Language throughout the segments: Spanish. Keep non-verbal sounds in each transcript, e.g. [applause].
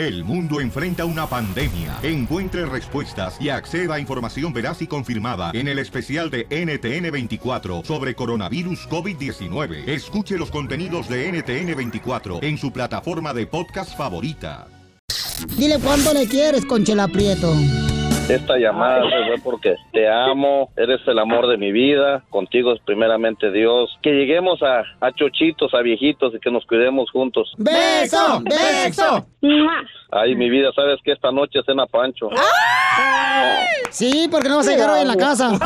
El mundo enfrenta una pandemia. Encuentre respuestas y acceda a información veraz y confirmada en el especial de NTN24 sobre coronavirus COVID-19. Escuche los contenidos de NTN24 en su plataforma de podcast favorita. Dile cuánto le quieres, Conchela Prieto. Esta llamada fue porque te amo, eres el amor de mi vida, contigo es primeramente Dios. Que lleguemos a, a chochitos, a viejitos y que nos cuidemos juntos. ¡Beso! ¡Beso! Ay, mi vida, sabes que esta noche cena Pancho. Sí, porque no vas a llegar hoy en la casa. [laughs]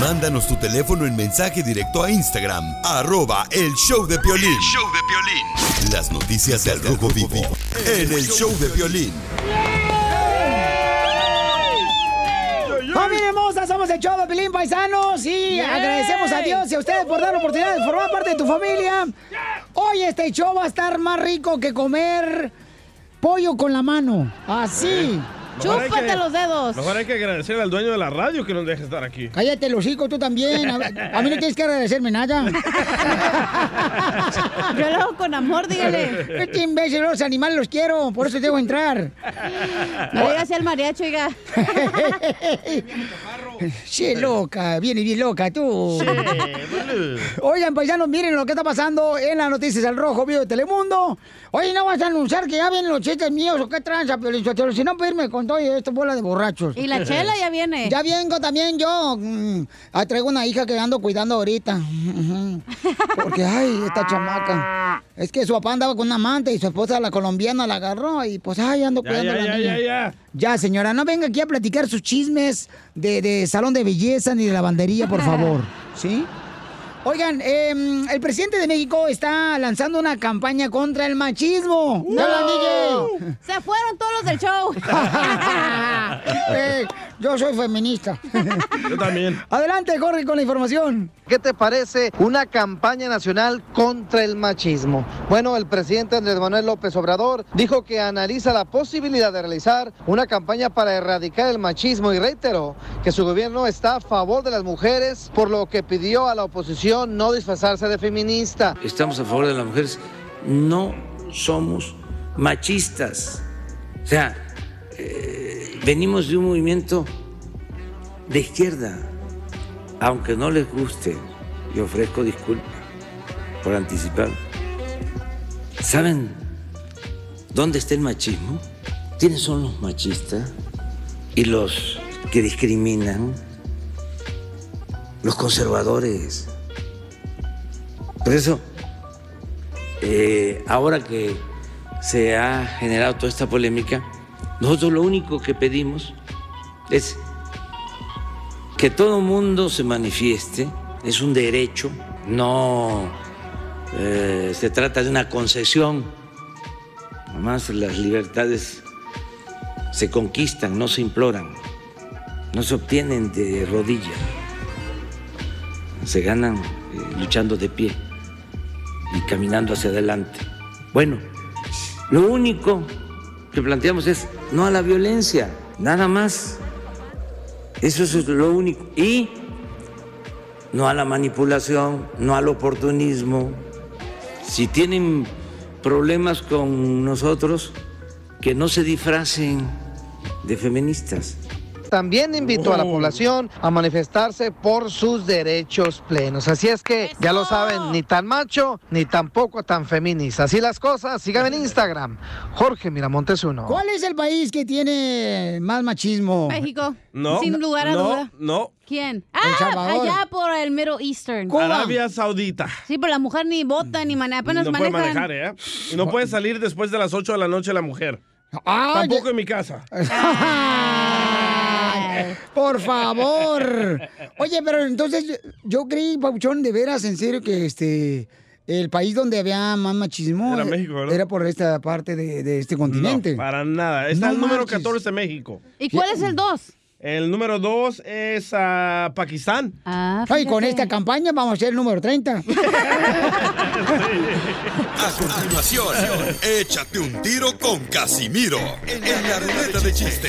Mándanos tu teléfono en mensaje directo a Instagram, arroba el show de Piolín. show de Piolín. Las noticias del Rojo Vivo en el show de Piolín. Hermosa! Somos el show de Pelín Paisanos y agradecemos a Dios y a ustedes por dar la oportunidad de formar parte de tu familia. Hoy este show va a estar más rico que comer pollo con la mano. Así. Chúpate que- los dedos. Mejor hay que agradecerle al dueño de la radio que nos deje estar aquí. Cállate, los hocico, tú también. A, a mí no tienes que agradecerme nada. Yo lo hago con amor, dígale. Este imbécil, los animales los quiero, por eso debo entrar. No digas al mariachi, oiga. Sí, loca, viene bien loca tú. Oigan, paisanos, miren lo que está pasando en las noticias del Rojo Vivo de Telemundo. Oye, ¿no vas a anunciar que ya vienen los chistes míos o qué tranza, Piolín Sotelo? Si no, pedirme con todo esto bola de borrachos. Y la [laughs] chela ya viene. Ya vengo también yo. Mm, ah, traigo una hija que ando cuidando ahorita. Porque, ay, esta chamaca. Es que su papá andaba con una amante y su esposa, la colombiana, la agarró y pues, ay, ando Ya, cuidando ya, a la ya, niña. ya, ya. Ya, señora, no venga aquí a platicar sus chismes de, de salón de belleza ni de lavandería, por favor. [laughs] ¿Sí? Oigan, em, el presidente de México está lanzando una campaña contra el machismo. ¡No! Se fueron todos los del show. [laughs] Eh, yo soy feminista. [laughs] Yo también. Adelante, Jorge, con la información. ¿Qué te parece una campaña nacional contra el machismo? Bueno, el presidente Andrés Manuel López Obrador dijo que analiza la posibilidad de realizar una campaña para erradicar el machismo y reiteró que su gobierno está a favor de las mujeres, por lo que pidió a la oposición no disfrazarse de feminista. estamos a favor de las mujeres, no somos machistas. O sea, eh, venimos de un movimiento de izquierda, aunque no les guste, y ofrezco disculpas por anticipado. ¿Saben dónde está el machismo? ¿Quiénes son los machistas y los que discriminan? Los conservadores. Por eso, eh, ahora que se ha generado toda esta polémica, nosotros lo único que pedimos es que todo mundo se manifieste, es un derecho, no eh, se trata de una concesión, además las libertades se conquistan, no se imploran, no se obtienen de rodillas, se ganan eh, luchando de pie y caminando hacia adelante. Bueno, lo único que planteamos es no a la violencia, nada más. Eso es lo único. Y no a la manipulación, no al oportunismo. Si tienen problemas con nosotros, que no se disfracen de feministas. También invitó a la población a manifestarse por sus derechos plenos. Así es que ya lo saben, ni tan macho ni tampoco tan feminista. Así las cosas, síganme en Instagram. Jorge Miramontes uno. ¿Cuál es el país que tiene más machismo? México. No. Sin lugar a no, duda. No. ¿Quién? Ah, allá por el Middle Eastern. Arabia Saudita. Sí, pero la mujer ni vota ni maneja, apenas no puede manejan. manejar, ¿eh? Y no puede salir después de las 8 de la noche la mujer. Ah, Tampoco en mi casa. [laughs] Por favor. Oye, pero entonces yo, yo creí, Pauchón, de veras, en serio, que este el país donde había más machismo Era México, ¿verdad? era por esta parte de, de este continente. No, para nada. Está No el número marches. 14 de México. ¿Y cuál es el 2? El número 2 es a Pakistán. Ah, Ay, con esta campaña vamos a ser el número 30. [laughs] A continuación, échate un tiro con Casimiro en la ruleta de chiste.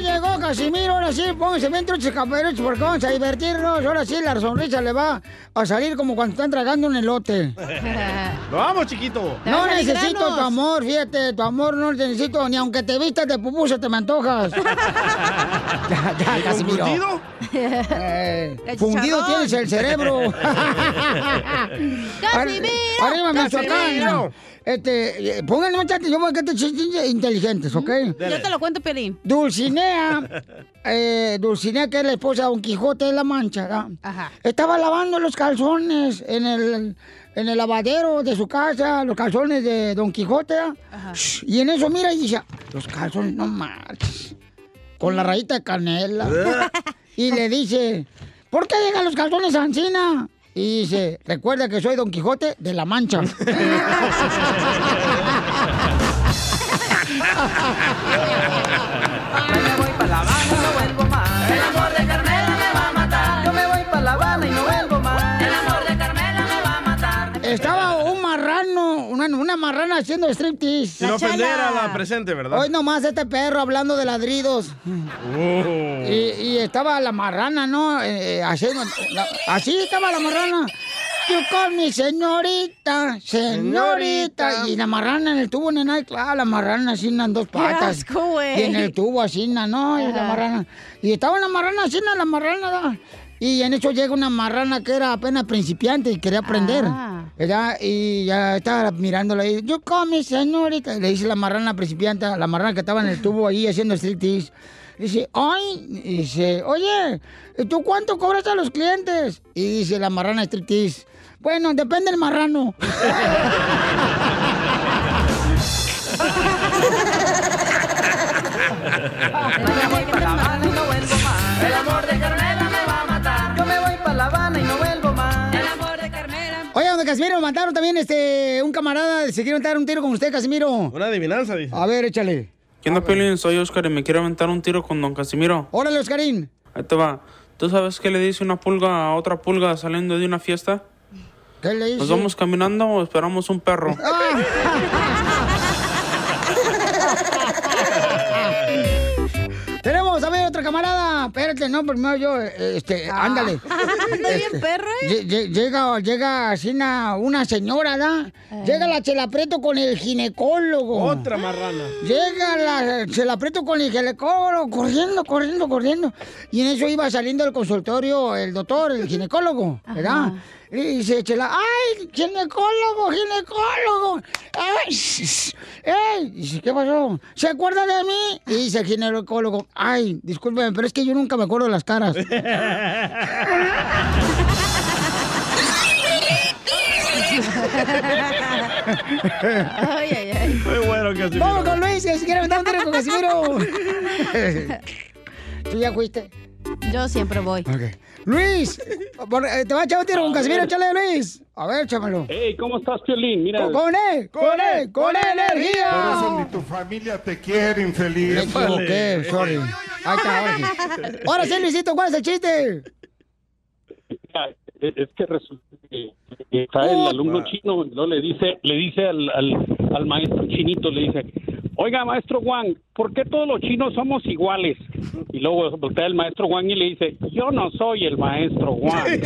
¡Ya llegó Casimiro! Ahora sí, pónganse bien truchos caperuchos porque vamos a divertirnos. Ahora sí, la sonrisa le va a salir como cuando están tragando un elote. Lo vamos, chiquito. No necesito tu amor, fíjate, tu amor no te necesito, ni aunque te vistas de pupusa te me antojas. [laughs] ya, ya, Casimiro. ¿Fundido? Eh, fundido tienes el cerebro. [laughs] [laughs] ¡Casimiro! Arriba, ¡Casimiro! Michoacán. Este, eh, pónganle mucha atención porque estos chistes inteligentes, ¿ok? Yo te lo cuento, Pelín. Dulcinea, [laughs] eh, Dulcinea, que es la esposa de Don Quijote de la Mancha, estaba lavando los calzones en el, en el lavadero de su casa, los calzones de Don Quijote, y en eso mira y dice, los calzones, no marches, con la rayita de canela. [laughs] y le dice, ¿por qué llegan los calzones a Ancina? Y dice, recuerda que soy Don Quijote de la Mancha. [laughs] me voy para La Habana y no vuelvo más. El amor de Carmela me va a matar. Yo me voy para La Habana y no vuelvo más. El amor de Carmela me va a matar. Estaba un marrano, una, una marrana haciendo striptease. Sin ofender a la presente, ¿verdad? Hoy nomás este perro hablando de ladridos. Oh. Y, y estaba la marrana, ¿no? Eh, haciendo- la- así estaba la marrana. Yo con mi señorita, señorita. Y la marrana en el tubo, nena, y claro, la marrana así en dos patas. asco, güey. Y en el tubo así, ¿no? Y la marrana. Y estaba la marrana así, la marrana. Y en eso llega una marrana que era apenas principiante y quería aprender. Ah. ¿verdad? Y ya estaba mirándola ahí. Yo con mi señorita. Y le dice la marrana principiante, la marrana que estaba en el tubo ahí haciendo striptease. Dice, ay, y dice, oye, ¿y ¿tú cuánto cobras a los clientes? Y dice la marrana striptease, bueno, depende del marrano. Me voy para La Habana y no vuelvo más. El amor de Carmela me va a matar. Yo me voy para La Habana y no vuelvo más. El amor de Carmela. Oye, donde Casimiro mataron también este, un camarada, se quieren dar un tiro con usted, Casimiro. Una adivinanza, dice. A ver, échale. ¿Qué onda, Piolín? Soy Oscar y me quiero aventar un tiro con don Casimiro. Órale, Oscarín. Ahí te va. ¿Tú sabes qué le dice una pulga a otra pulga saliendo de una fiesta? ¿Qué le dice? ¿Nos vamos caminando o esperamos un perro? [laughs] [laughs] Tenemos a ver otro camarada. Espérate, no, primero yo, eh, este, ándale. [laughs] Anda bien perro, ¿eh? Lle- lle- Llega, llega así una, una señora, ¿da? Llega la Chela Prieto con el ginecólogo. Otra marrana. Llega la Chela Prieto con el ginecólogo, corriendo, corriendo, corriendo. Y en eso iba saliendo del consultorio el doctor, el ginecólogo, ¿verdad? Y dice Chela, ¡ay, ginecólogo, ginecólogo! ¡Ay! ¡Ey! Dice, ¿qué pasó? ¿Se acuerda de mí? Y dice el ginecólogo, ¡ay, discúlpeme, pero es que yo nunca me acuerdo de las caras! [laughs] Ay, ay, ay. Muy bueno, Casimiro. ¡Vamos con Luis! Si quiere aventar un tiro con Casimiro. [laughs] [laughs] ¿Tú ya fuiste? Yo siempre voy. Luis, por- eh, te va a echar un tiro con Casimiro, échale Luis. A ver, échamelo. Hey, ¿cómo estás, Piolín? Mira, Con, con él, con él, con energía. Por eso ni tu familia te quiere, Me infeliz. equivoqué, sorry. Ahí está, ahora sí. Ahora sí, Luisito, ¿cuál es el chiste? es que resulta que está el alumno chino, no le dice, le dice al, al, al maestro chinito, le dice, oiga, maestro Wang, ¿por qué todos los chinos somos iguales? Y luego voltea el maestro Wang y le dice, yo no soy el maestro [laughs] bueno.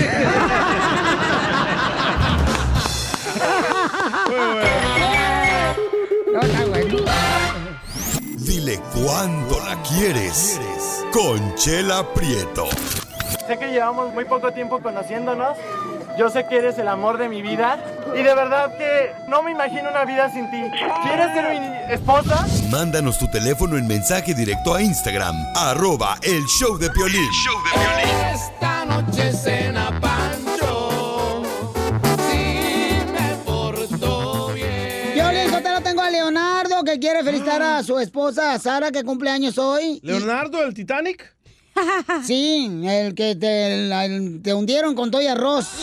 Dile cuándo la quieres. Conchela Prieto. Sé que llevamos muy poco tiempo conociéndonos. Yo sé que eres el amor de mi vida. Y de verdad que no me imagino una vida sin ti. ¿Quieres ser mi esposa? Mándanos tu teléfono en mensaje directo a Instagram, arroba el show de Piolín. Esta noche cena Pancho. Si me porto bien. Yo, Luis, yo te lo tengo a Leonardo, que quiere felicitar a su esposa, Sara, que cumple años hoy. Y- ¿Leonardo, el Titanic? [laughs] Sí, el que te, la- te hundieron con todo y arroz. [laughs]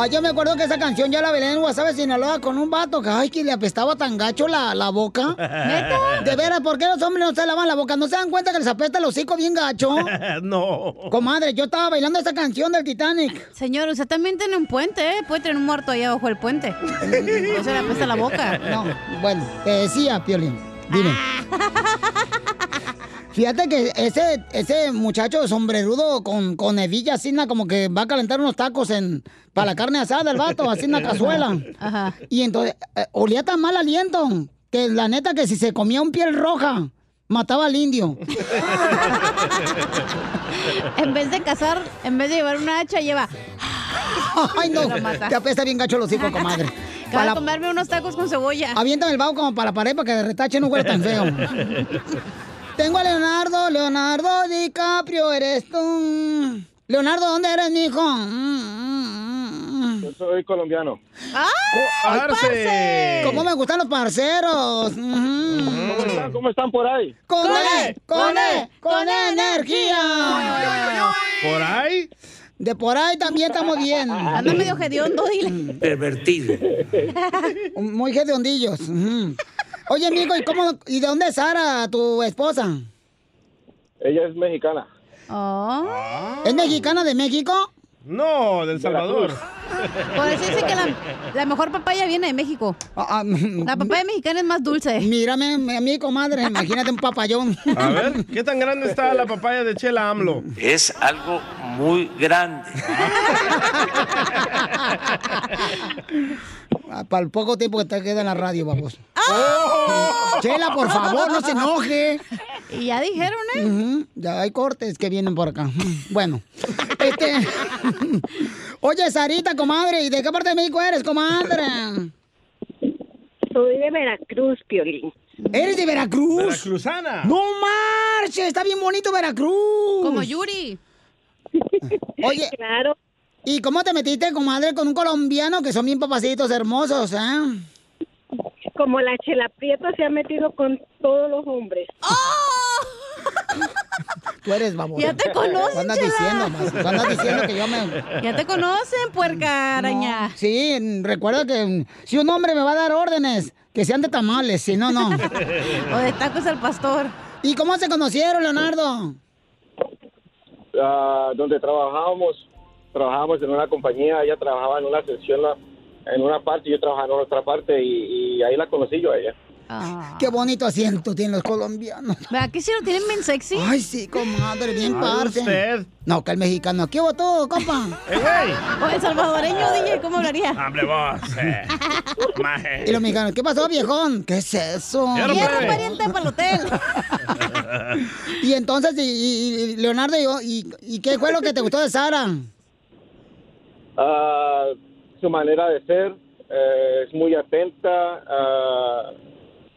Ah, yo me acuerdo que esa canción ya la velé en WhatsApp de Sinaloa con un vato que, ay, que le apestaba tan gacho la, la boca. [laughs] ¿Neta? De veras, ¿por qué los hombres no se lavan la boca? ¿No se dan cuenta que les apesta el hocico bien gacho? no. Comadre, yo estaba bailando esa canción del Titanic. Señor, usted también tiene un puente, ¿eh? Puede tener un muerto ahí abajo del puente. No se le apesta la boca. No, bueno, te decía, Piolín. Dime. [laughs] Fíjate que ese, ese muchacho sombrerudo con, con hebilla así, como que va a calentar unos tacos en para la carne asada, el vato, así en la cazuela. [laughs] Ajá. Y entonces, eh, olía tan mal aliento, que la neta que si se comía un piel roja, mataba al indio. [laughs] En vez de cazar, en vez de llevar una hacha, lleva. Ay, no, te apesta bien gacho los hijos, comadre. Acaba Para de comerme unos tacos con cebolla. Aviéntame el vago como para la pared para que de retache no huele tan feo. [laughs] Tengo a Leonardo, Leonardo DiCaprio, eres tú. Leonardo, ¿dónde eres, mijo? Yo soy colombiano. ¡Ah! parce! ¿Cómo me gustan los parceros? ¿Cómo están, ¿Cómo están por ahí? ¡Con E! ¡Con E! ¡Con energía! ¿Por ahí? De por ahí también estamos bien. Anda medio hediondo, dile. Pervertido. [laughs] Muy hediondillos. Oye, amigo, ¿y, cómo, ¿y de dónde es Sara, tu esposa? Ella es mexicana. ¿Es mexicana de México? No, del Salvador. [laughs] Por eso dice que la, la mejor papaya viene de México. La papaya mexicana es más dulce. Mírame, a mi comadre, imagínate un papayón. A ver, ¿qué tan grande está la papaya de Chela AMLO? Es algo muy grande. [laughs] Para el poco tiempo que te queda en la radio, vamos. ¡Ah! Chela, por favor, no se enoje. Y ya dijeron, ¿eh? Ya hay cortes que vienen por acá. Bueno, este. Oye, Sarita, comadre, ¿y de qué parte de México eres, comadre? Soy de Veracruz, Piolín. ¿Eres de Veracruz? Veracruzana. ¡No marches! Está bien bonito Veracruz. Como Yuri. Oye. Claro. ¿Y cómo te metiste, comadre, con un colombiano que son bien papacitos hermosos, eh? Como la Chela Prieto se ha metido con todos los hombres. [laughs] Tú eres babosa. Ya te conocen, ¿Qué andas Chela. diciendo, mas? ¿Qué andas diciendo que yo me... Ya te conocen, puerca araña. No, Sí, recuerda que si un hombre me va a dar órdenes, que sean de tamales, si no, no. [laughs] O de tacos al pastor. ¿Y cómo se conocieron, Leonardo? Ah, donde trabajábamos, trabajábamos en una compañía, ella trabajaba en una sección en una parte y yo trabajaba en otra parte y, y ahí la conocí yo a ella. Qué bonito asiento tienen los colombianos. ¿Verdad que sí lo tienen bien sexy? Ay, sí, comadre, bien Ay, parce. usted. No, que el mexicano. ¿Qué hubo tú, compa? [laughs] ¡Eh, güey! O el salvadoreño, DJ, ¿cómo hablaría? Hable vos. eh. [laughs] Y los mexicanos, ¿qué pasó, viejón? ¿Qué es eso? Puede. pariente para el hotel. [laughs] Y entonces, y, y- y Leonardo, y, y qué fue lo que te gustó de Sara? Ah, su manera de ser eh, es muy atenta ah,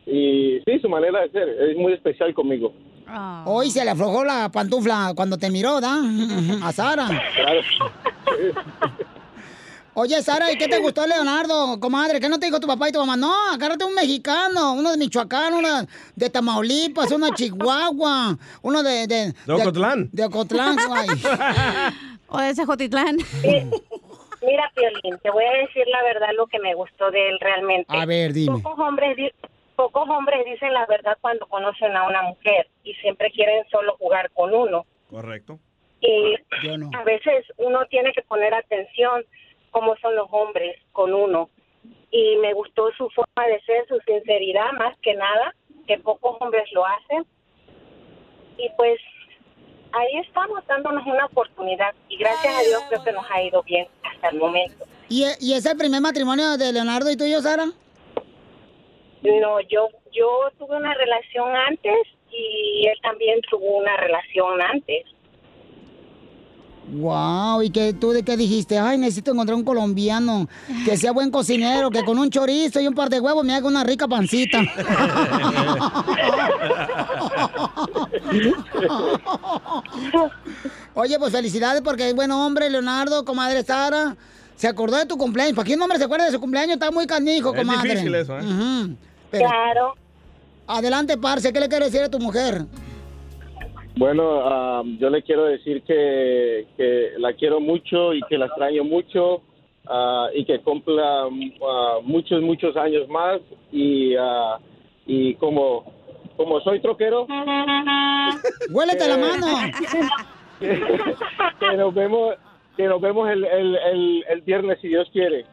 y sí, su manera de ser es muy especial conmigo. Hoy se le aflojó la pantufla cuando te miró, ¿da? A Sara. Claro. Oye, Sara, ¿y qué te gustó, Leonardo, comadre? ¿Qué no te dijo tu papá y tu mamá? No, agárrate un mexicano, uno de Michoacán, uno de Tamaulipas, uno de Chihuahua, uno de... De, De Ocotlán. De, Ocotlán, ay. [laughs] O de ese Jotitlán. Mira, Piolín, te voy a decir la verdad lo que me gustó de él realmente. A ver, dime. Pocos hombres, di- pocos hombres dicen la verdad cuando conocen a una mujer y siempre quieren solo jugar con uno. Correcto. Y Yo no. a veces uno tiene que poner atención cómo son los hombres con uno. Y me gustó su forma de ser, su sinceridad más que nada, que pocos hombres lo hacen. Y pues ahí estamos dándonos una oportunidad y gracias a Dios creo que nos ha ido bien hasta el momento. ¿Y, ¿Y es el primer matrimonio de Leonardo y tuyo, Sara? No, yo yo tuve una relación antes y él también tuvo una relación antes. Wow, ¿y que tú de qué dijiste? Ay, necesito encontrar un colombiano que sea buen cocinero, que con un chorizo y un par de huevos me haga una rica pancita. Oye, pues felicidades porque es buen hombre, Leonardo, comadre Sara. Se acordó de tu cumpleaños. ¿Para qué un hombre se acuerda de su cumpleaños? Está muy canijo, Es comadre. difícil eso, ¿eh? Pero- Claro. Adelante, Parce, ¿qué le quiere decir a tu mujer? Bueno, ah, yo le quiero decir que, que la quiero mucho y que la extraño mucho ah, y que cumpla ah, muchos, muchos años más. Y, ah, y como, como soy troquero, [laughs] ¡Huélete la mano! [laughs] que nos vemos, que nos vemos el, el, el, el viernes si Dios quiere.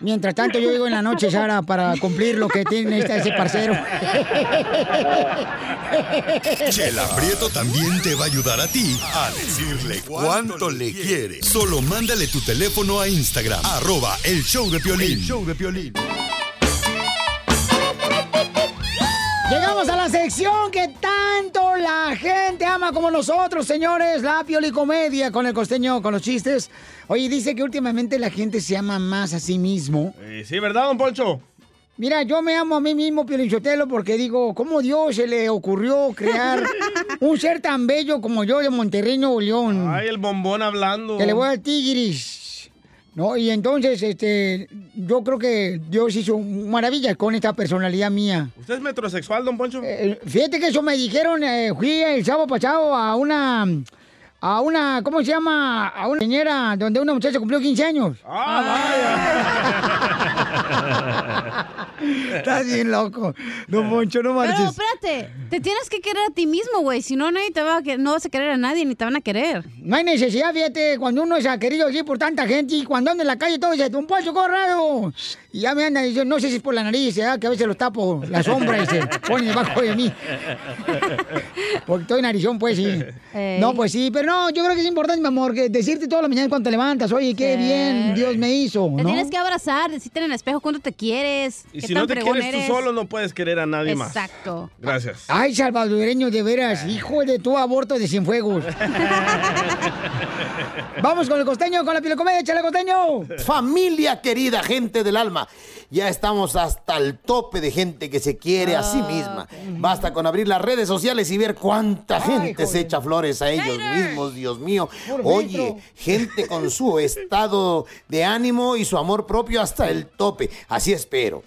Mientras tanto, yo digo en la noche, Sara, para cumplir lo que tiene esta- ese parcero. Chela Prieto también te va a ayudar a ti a decirle cuánto le quiere. Solo mándale tu teléfono a Instagram, arroba el show de Piolín. El show de Piolín. Llegamos a la sección que tanto la gente ama como nosotros, señores. La piolicomedia con el costeño, con los chistes. Oye, dice que últimamente la gente se ama más a sí mismo. Eh, sí, ¿verdad, don Poncho? Mira, yo me amo a mí mismo, Piolinchotelo, porque digo, ¿cómo Dios se le ocurrió crear [laughs] un ser tan bello como yo de Monterrey, Nuevo León? Ay, el bombón hablando. Que le voy al tigris. ¿No? Y entonces, este, yo creo que Dios hizo maravillas con esta personalidad mía. ¿Usted es metrosexual, don Poncho? Eh, Fíjate que eso me dijeron, eh, fui el sábado pasado a una, a una, ¿cómo se llama? A una señora donde una muchacha cumplió 15 años. [laughs] Estás bien loco. No, Moncho, no Pero marches. espérate, te tienes que querer a ti mismo, güey. Si no, nadie te va a que- no vas a querer a nadie ni te van a querer. No hay necesidad, fíjate, cuando uno es querido así por tanta gente y cuando ando en la calle todo dice, Don Poncho Corrado. Y ya me andan diciendo, no sé si es por la nariz, ¿eh? que a veces los tapo la sombra y se pone debajo de mí. [laughs] Porque estoy narizón, pues sí. Ey. No, pues sí, pero no, yo creo que es importante, mi amor, que decirte toda la mañana cuando te levantas, oye, qué Sí. bien Dios me hizo, Te ¿no? tienes que abrazar, decirte en el espejo cuánto te quieres. Y qué si tan no te quieres tú solo, no puedes querer a nadie más. Exacto. Gracias. Ay, salvadoreño, de veras, hijo de tu aborto de Cienfuegos. [laughs] Vamos con el costeño, con la pilocomedia, échale costeño. Familia querida, gente del alma. Ya estamos hasta el tope de gente que se quiere a sí misma. Basta con abrir las redes sociales y ver cuánta gente se echa flores a ellos mismos, Dios mío. Oye, gente con su [laughs] estado de ánimo y su amor propio hasta el tope. Así espero.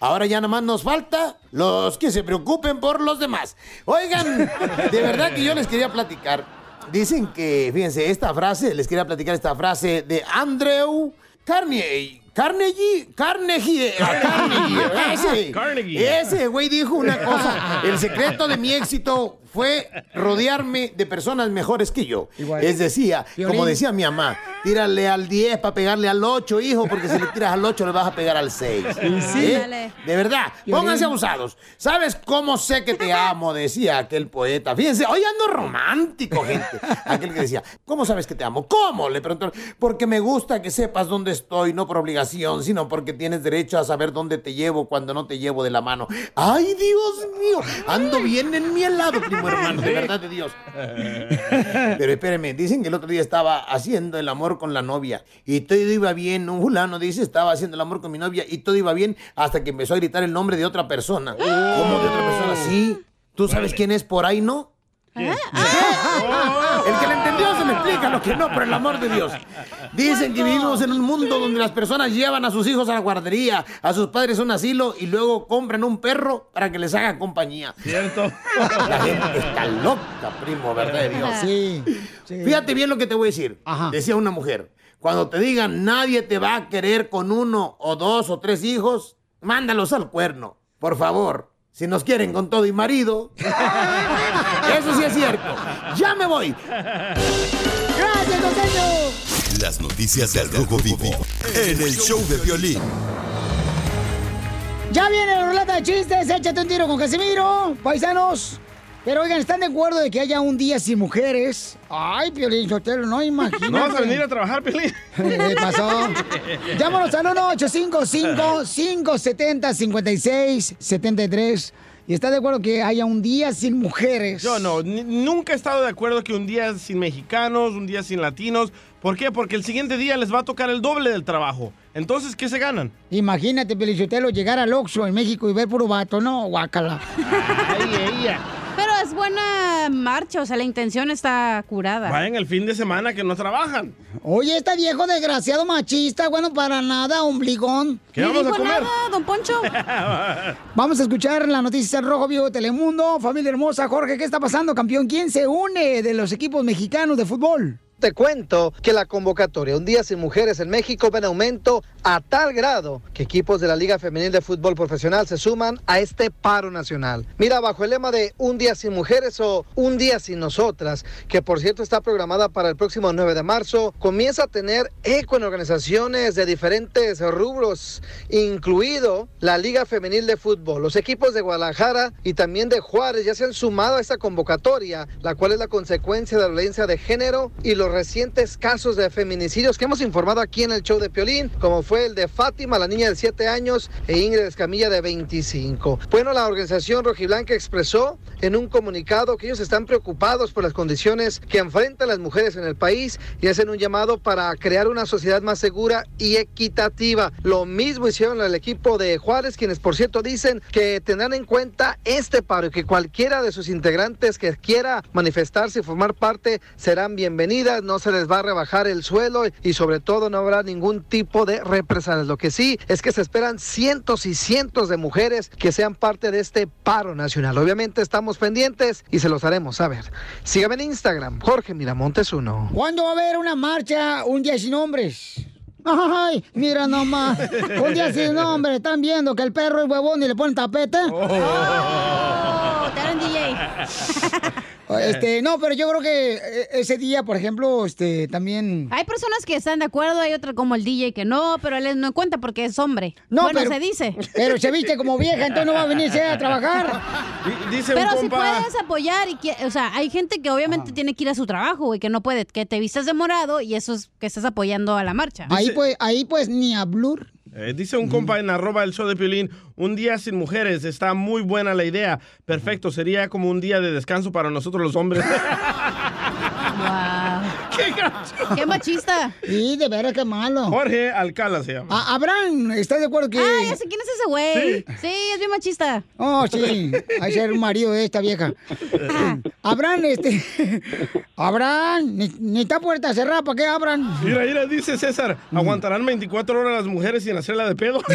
Ahora ya nada más nos falta los que se preocupen por los demás. Oigan, de verdad que yo les quería platicar. Dicen que, fíjense, esta frase, les quería platicar esta frase de Andrew Carnegie. Carnegie, Carnegie, ah, Carnegie, ese, Carnegie. ese güey dijo una cosa. [laughs] El secreto de mi éxito fue rodearme de personas mejores que yo. Es decía, como decía mi mamá, tírale al 10 para pegarle al 8, hijo, porque si le tiras al 8 le vas a pegar al 6. Y sí. ¿Eh? De verdad, Violín. pónganse abusados. ¿Sabes cómo sé que te amo? Decía aquel poeta. Fíjense, hoy ando romántico, gente. Aquel que decía, ¿cómo sabes que te amo? ¿Cómo? Le preguntó. Porque me gusta que sepas dónde estoy, no por obligación, sino porque tienes derecho a saber dónde te llevo cuando no te llevo de la mano. ¡Ay, Dios mío! Ando bien en mi helado, primo [laughs] hermano, de verdad de Dios. [laughs] Pero espérenme, dicen que el otro día estaba haciendo el amor con la novia y todo iba bien. Un fulano dice, estaba haciendo el amor con mi novia y todo iba bien hasta que empezó a gritar el nombre de otra persona. ¿Cómo de otra persona? Sí. ¿Tú sabes quién es por ahí, no? El que le entendió se me explica, lo que no, por el amor de Dios. Dicen que vivimos en un mundo donde las personas llevan a sus hijos a la guardería, a sus padres a un asilo y luego compran un perro para que les haga compañía. Cierto. La gente está loca, primo, ¿verdad de Dios? Sí. Fíjate bien lo que te voy a decir. Decía una mujer, cuando te digan nadie te va a querer con uno o dos o tres hijos, mándalos al cuerno. Por favor, si nos quieren con todo y marido. [laughs] Eso sí es cierto. Ya me voy. Gracias, costeño. Las noticias del Rojo Vivo en el show de violín. Ya viene la ruleta de chistes, échate un tiro con Casimiro, paisanos. Pero oigan, ¿están de acuerdo de que haya un día sin mujeres? Ay, Piolín Sotelo, no imagino. ¿No vas a venir a trabajar, Pelín? ¿Qué pasó? [laughs] Llámanos al 1-855-570-5673. ¿Y está de acuerdo que haya un día sin mujeres? Yo no, nunca he estado de acuerdo que un día sin mexicanos, un día sin latinos. ¿Por qué? Porque el siguiente día les va a tocar el doble del trabajo. Entonces, ¿qué se ganan? Imagínate, Pelichotelo, llegar al Oxxo en México y ver puro vato, ¿no? Guácala. Pero es buena marcha, o sea, la intención está curada. Vayan el fin de semana que no trabajan. Oye, este viejo desgraciado machista, bueno, para nada, ombligón. ¿Qué Ni vamos a dijo comer? nada, don Poncho. [laughs] Vamos a escuchar la noticia del Rojo Vivo de Telemundo. Familia hermosa, Jorge, ¿qué está pasando, campeón? ¿Quién se une de los equipos mexicanos de fútbol? Te cuento que la convocatoria Un Día Sin Mujeres en México va en aumento a tal grado que equipos de la Liga Femenil de Fútbol Profesional se suman a este paro nacional. Mira, bajo el lema de Un Día Sin Mujeres o Un Día Sin Nosotras, que por cierto está programada para el próximo 9 de marzo, comienza a tener eco en organizaciones de diferentes rubros, incluido la Liga Femenil de Fútbol. Los equipos de Guadalajara y también de Juárez ya se han sumado a esta convocatoria, la cual es la consecuencia de la violencia de género y los recientes casos de feminicidios que hemos informado aquí en el show de Piolín, como fue el de Fátima, la niña de 7 años, e Ingrid Escamilla de 25. Bueno, la organización Rojiblanca expresó en un comunicado que ellos están preocupados por las condiciones que enfrentan las mujeres en el país y hacen un llamado para crear una sociedad más segura y equitativa. Lo mismo hicieron el equipo de Juárez, quienes por cierto dicen que tendrán en cuenta este paro y que cualquiera de sus integrantes que quiera manifestarse y formar parte serán bienvenidas, no se les va a rebajar el suelo y sobre todo no habrá ningún tipo de represalias. Lo que sí es que se esperan cientos y cientos de mujeres que sean parte de este paro nacional. Obviamente estamos pendientes y se los haremos saber. Síganme en Instagram, Jorge Miramontes 1. ¿Cuándo va a haber una marcha un día sin hombres? Ay, mira nomás. Un día sin [laughs] nombre. Están viendo que el perro es huevón y le ponen tapete. Oh, te harán DJ. [laughs] Este, no, pero yo creo que eh, ese día, por ejemplo, este, también. Hay personas que están de acuerdo, hay otra como el DJ que no, pero él no cuenta porque es hombre. No, bueno, pero- se dice. [laughs] Pero se viste como vieja, entonces no va a venirse a trabajar. Dice Pero un si compa. puedes apoyar y que, o sea, hay gente que obviamente tiene que ir a su trabajo, güey, que no puede, que te vistas de morado y eso es que estás apoyando a la marcha. Ahí pues, ahí pues ni a blur. Eh, dice un compa en arroba el show de Piolín, un día sin mujeres, está muy buena la idea. Perfecto, sería como un día de descanso para nosotros los hombres. [laughs] ¡Qué ¡Qué machista! Sí, de veras, qué malo. Jorge Alcala se llama. A- Abraham, ¿estás de acuerdo que.? Ah, ya sé quién es ese güey. ¿Sí? Sí, es bien machista. Oh, sí. Hay que ser un marido de esta vieja. Abraham, este. Abraham, ni, ni está puerta cerrada, ¿para qué abran? Mira, mira, dice César, ¿aguantarán 24 horas las mujeres sin hacerla de pedo? [laughs]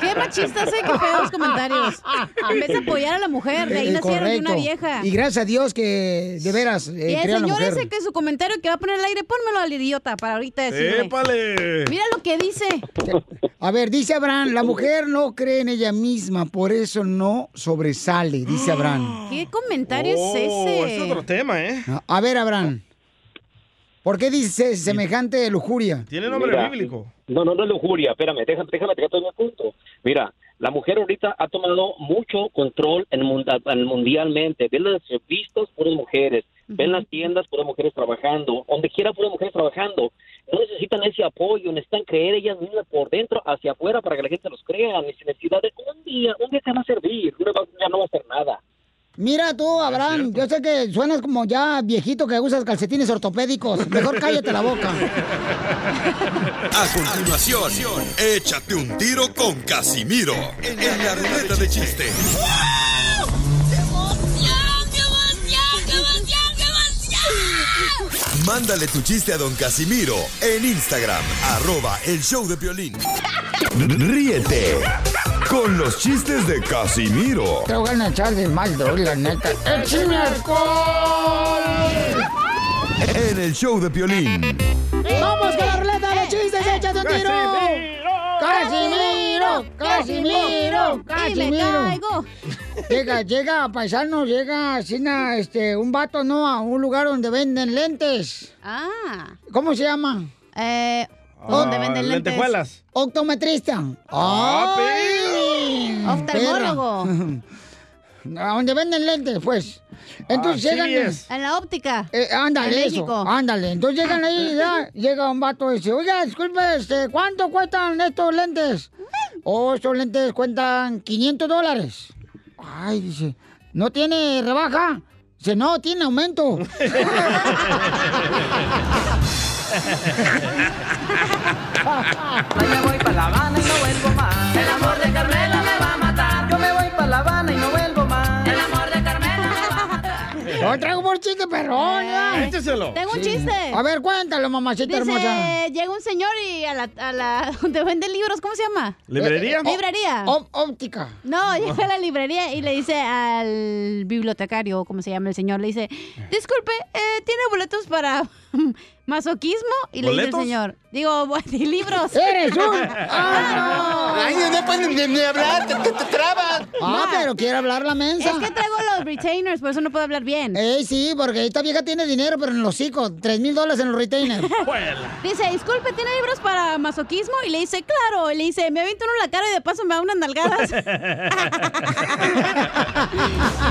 Qué machistas, eh, qué feos comentarios. En vez de apoyar a la mujer, de ahí Eh, nacieron de una vieja. Y gracias a Dios que de veras eh, Y el señor mujer. ese que su comentario que va a poner al aire, pónmelo al idiota para ahorita decirle. ¡Épale! Mira lo que dice. A ver, dice Abraham, la mujer no cree en ella misma, por eso no sobresale, dice Abraham. ¿Qué comentario Oh, es ese? es otro tema, ¿eh? A ver, Abraham, ¿por qué dice semejante lujuria? Tiene nombre Mira, bíblico. No, no, no es lujuria, espérame, déjame, déjame a todo mi punto. Mira, la mujer ahorita ha tomado mucho control en munda- en mundialmente. Ven las vistas puras mujeres, ven las tiendas puras mujeres trabajando, donde quiera puras mujeres trabajando. No necesitan ese apoyo, necesitan creer ellas mismas por dentro hacia afuera para que la gente los crea. Ni sin necesidad de un día, un día te va a servir, una ya no va a hacer nada. Mira tú, Abraham, yo sé que suenas como ya viejito que usas calcetines ortopédicos. Mejor cállate la boca. [laughs] A continuación, échate un tiro con Casimiro en la ruleta de chiste. Mándale tu chiste a don Casimiro en Instagram, arroba el show de violín. Ríete con los chistes de Casimiro Te voy a echar de mal, la neta. ¡Échame alcohol! en el show de violín. ¡Vamos con la ruleta de chistes! ¡Échate un tiro! ¡Casimiro! ¡Casimiro! Me ¡Casimiro! Llega, llega, paisano, llega así, na, este, un vato, ¿no? A un lugar donde venden lentes. Ah. ¿Cómo se llama? Eh, ¿Dónde venden lentes? lentejuelas. Optometrista. Ah, ¡Ay! Oftalmólogo. A donde venden lentes, pues. Entonces Ah, llegan. En la óptica. Eh, ándale, En eso, México. ándale. Entonces llegan ahí, ya, [laughs] llega un vato y dice, oiga, disculpe, este, ¿cuánto cuestan estos lentes? Oh, estos lentes cuentan 500 dólares. Ay, dice, ¿no tiene rebaja? Dice, no, tiene aumento. [laughs] Ay, me voy para La Habana y no vuelvo más. El amor de Hoy traigo por chiste, perrón. Eh, Écheselo. Tengo un chiste. A ver, cuéntalo, mamacita hermosa. Dice, llega un señor y a la, a la [laughs] donde vende libros, ¿cómo se llama? ¿Librería? Eh, librería. Ó- óptica. No, [laughs] llega a la librería y le dice al bibliotecario, o como se llama el señor, le dice, disculpe, eh, ¿tiene boletos para [laughs] masoquismo? Y le dice ¿Boletos? el señor, digo, bu- y libros. [laughs] ¡Eres un- [laughs] ¡Ah, Ay, no puedes ni, ni hablar, te, te- te trabas. Ah, pero quiere hablar la mensa. Es que traigo los retainers, por eso no puedo hablar bien. Ey, sí, porque esta vieja tiene dinero, pero en los hocico. Tres mil dólares en los retainers. [laughs] Dice, disculpe, ¿tiene libros para masoquismo? Y le dice, claro. Y le dice, me aviento uno en la cara y de paso me da unas nalgadas. y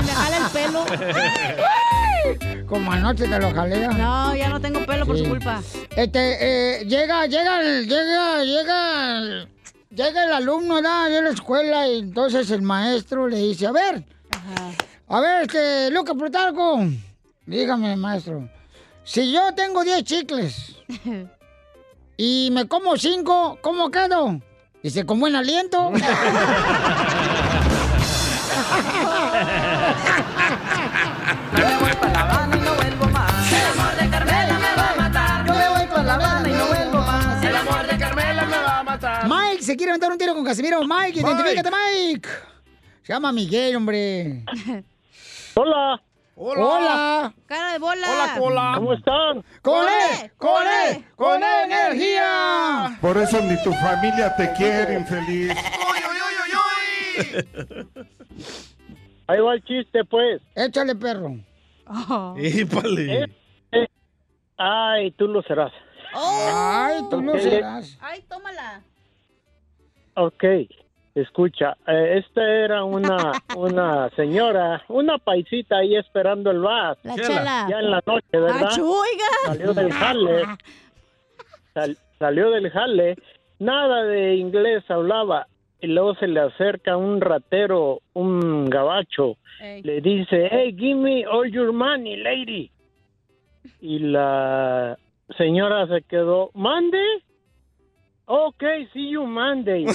me jala el pelo. Como anoche te lo jalea. No, ya no tengo pelo por su culpa. Este, eh, llega, llega, llega, llega, el- llega el alumno ¿verdad? de la escuela y entonces el maestro le dice, a ver, a ver, este, Lucas Plutarco, dígame, maestro, si yo tengo 10 chicles [laughs] y me como 5, ¿cómo quedo? Dice, con buen aliento. [laughs] se quiere aventar un tiro con Casimiro. Mike, identifícate, Mike. Se llama Miguel, hombre. [laughs] Hola. Hola. Cara de bola. Hola, cola. ¿Cómo están? ¡Con él! ¡Con él! ¡Con energía! Por eso ni tu familia te quiere, infeliz. [laughs] Ahí va el chiste, pues. Échale, perro. Épale. Eh, Ay, tú lo serás. Ay, tú no Ok. serás. Ay, tómala. Ok, escucha, eh, esta era una, [laughs] una señora, una paisita ahí esperando el bus. La chela. Ya en la noche, ¿verdad? Achú, oiga. Salió del jale. Sal- salió del jale. Nada de inglés hablaba. Y luego se le acerca un ratero, un gabacho. Le dice, hey, give me all your money, lady. Y la señora se quedó, ¿mande? Ok, see you Monday. [laughs]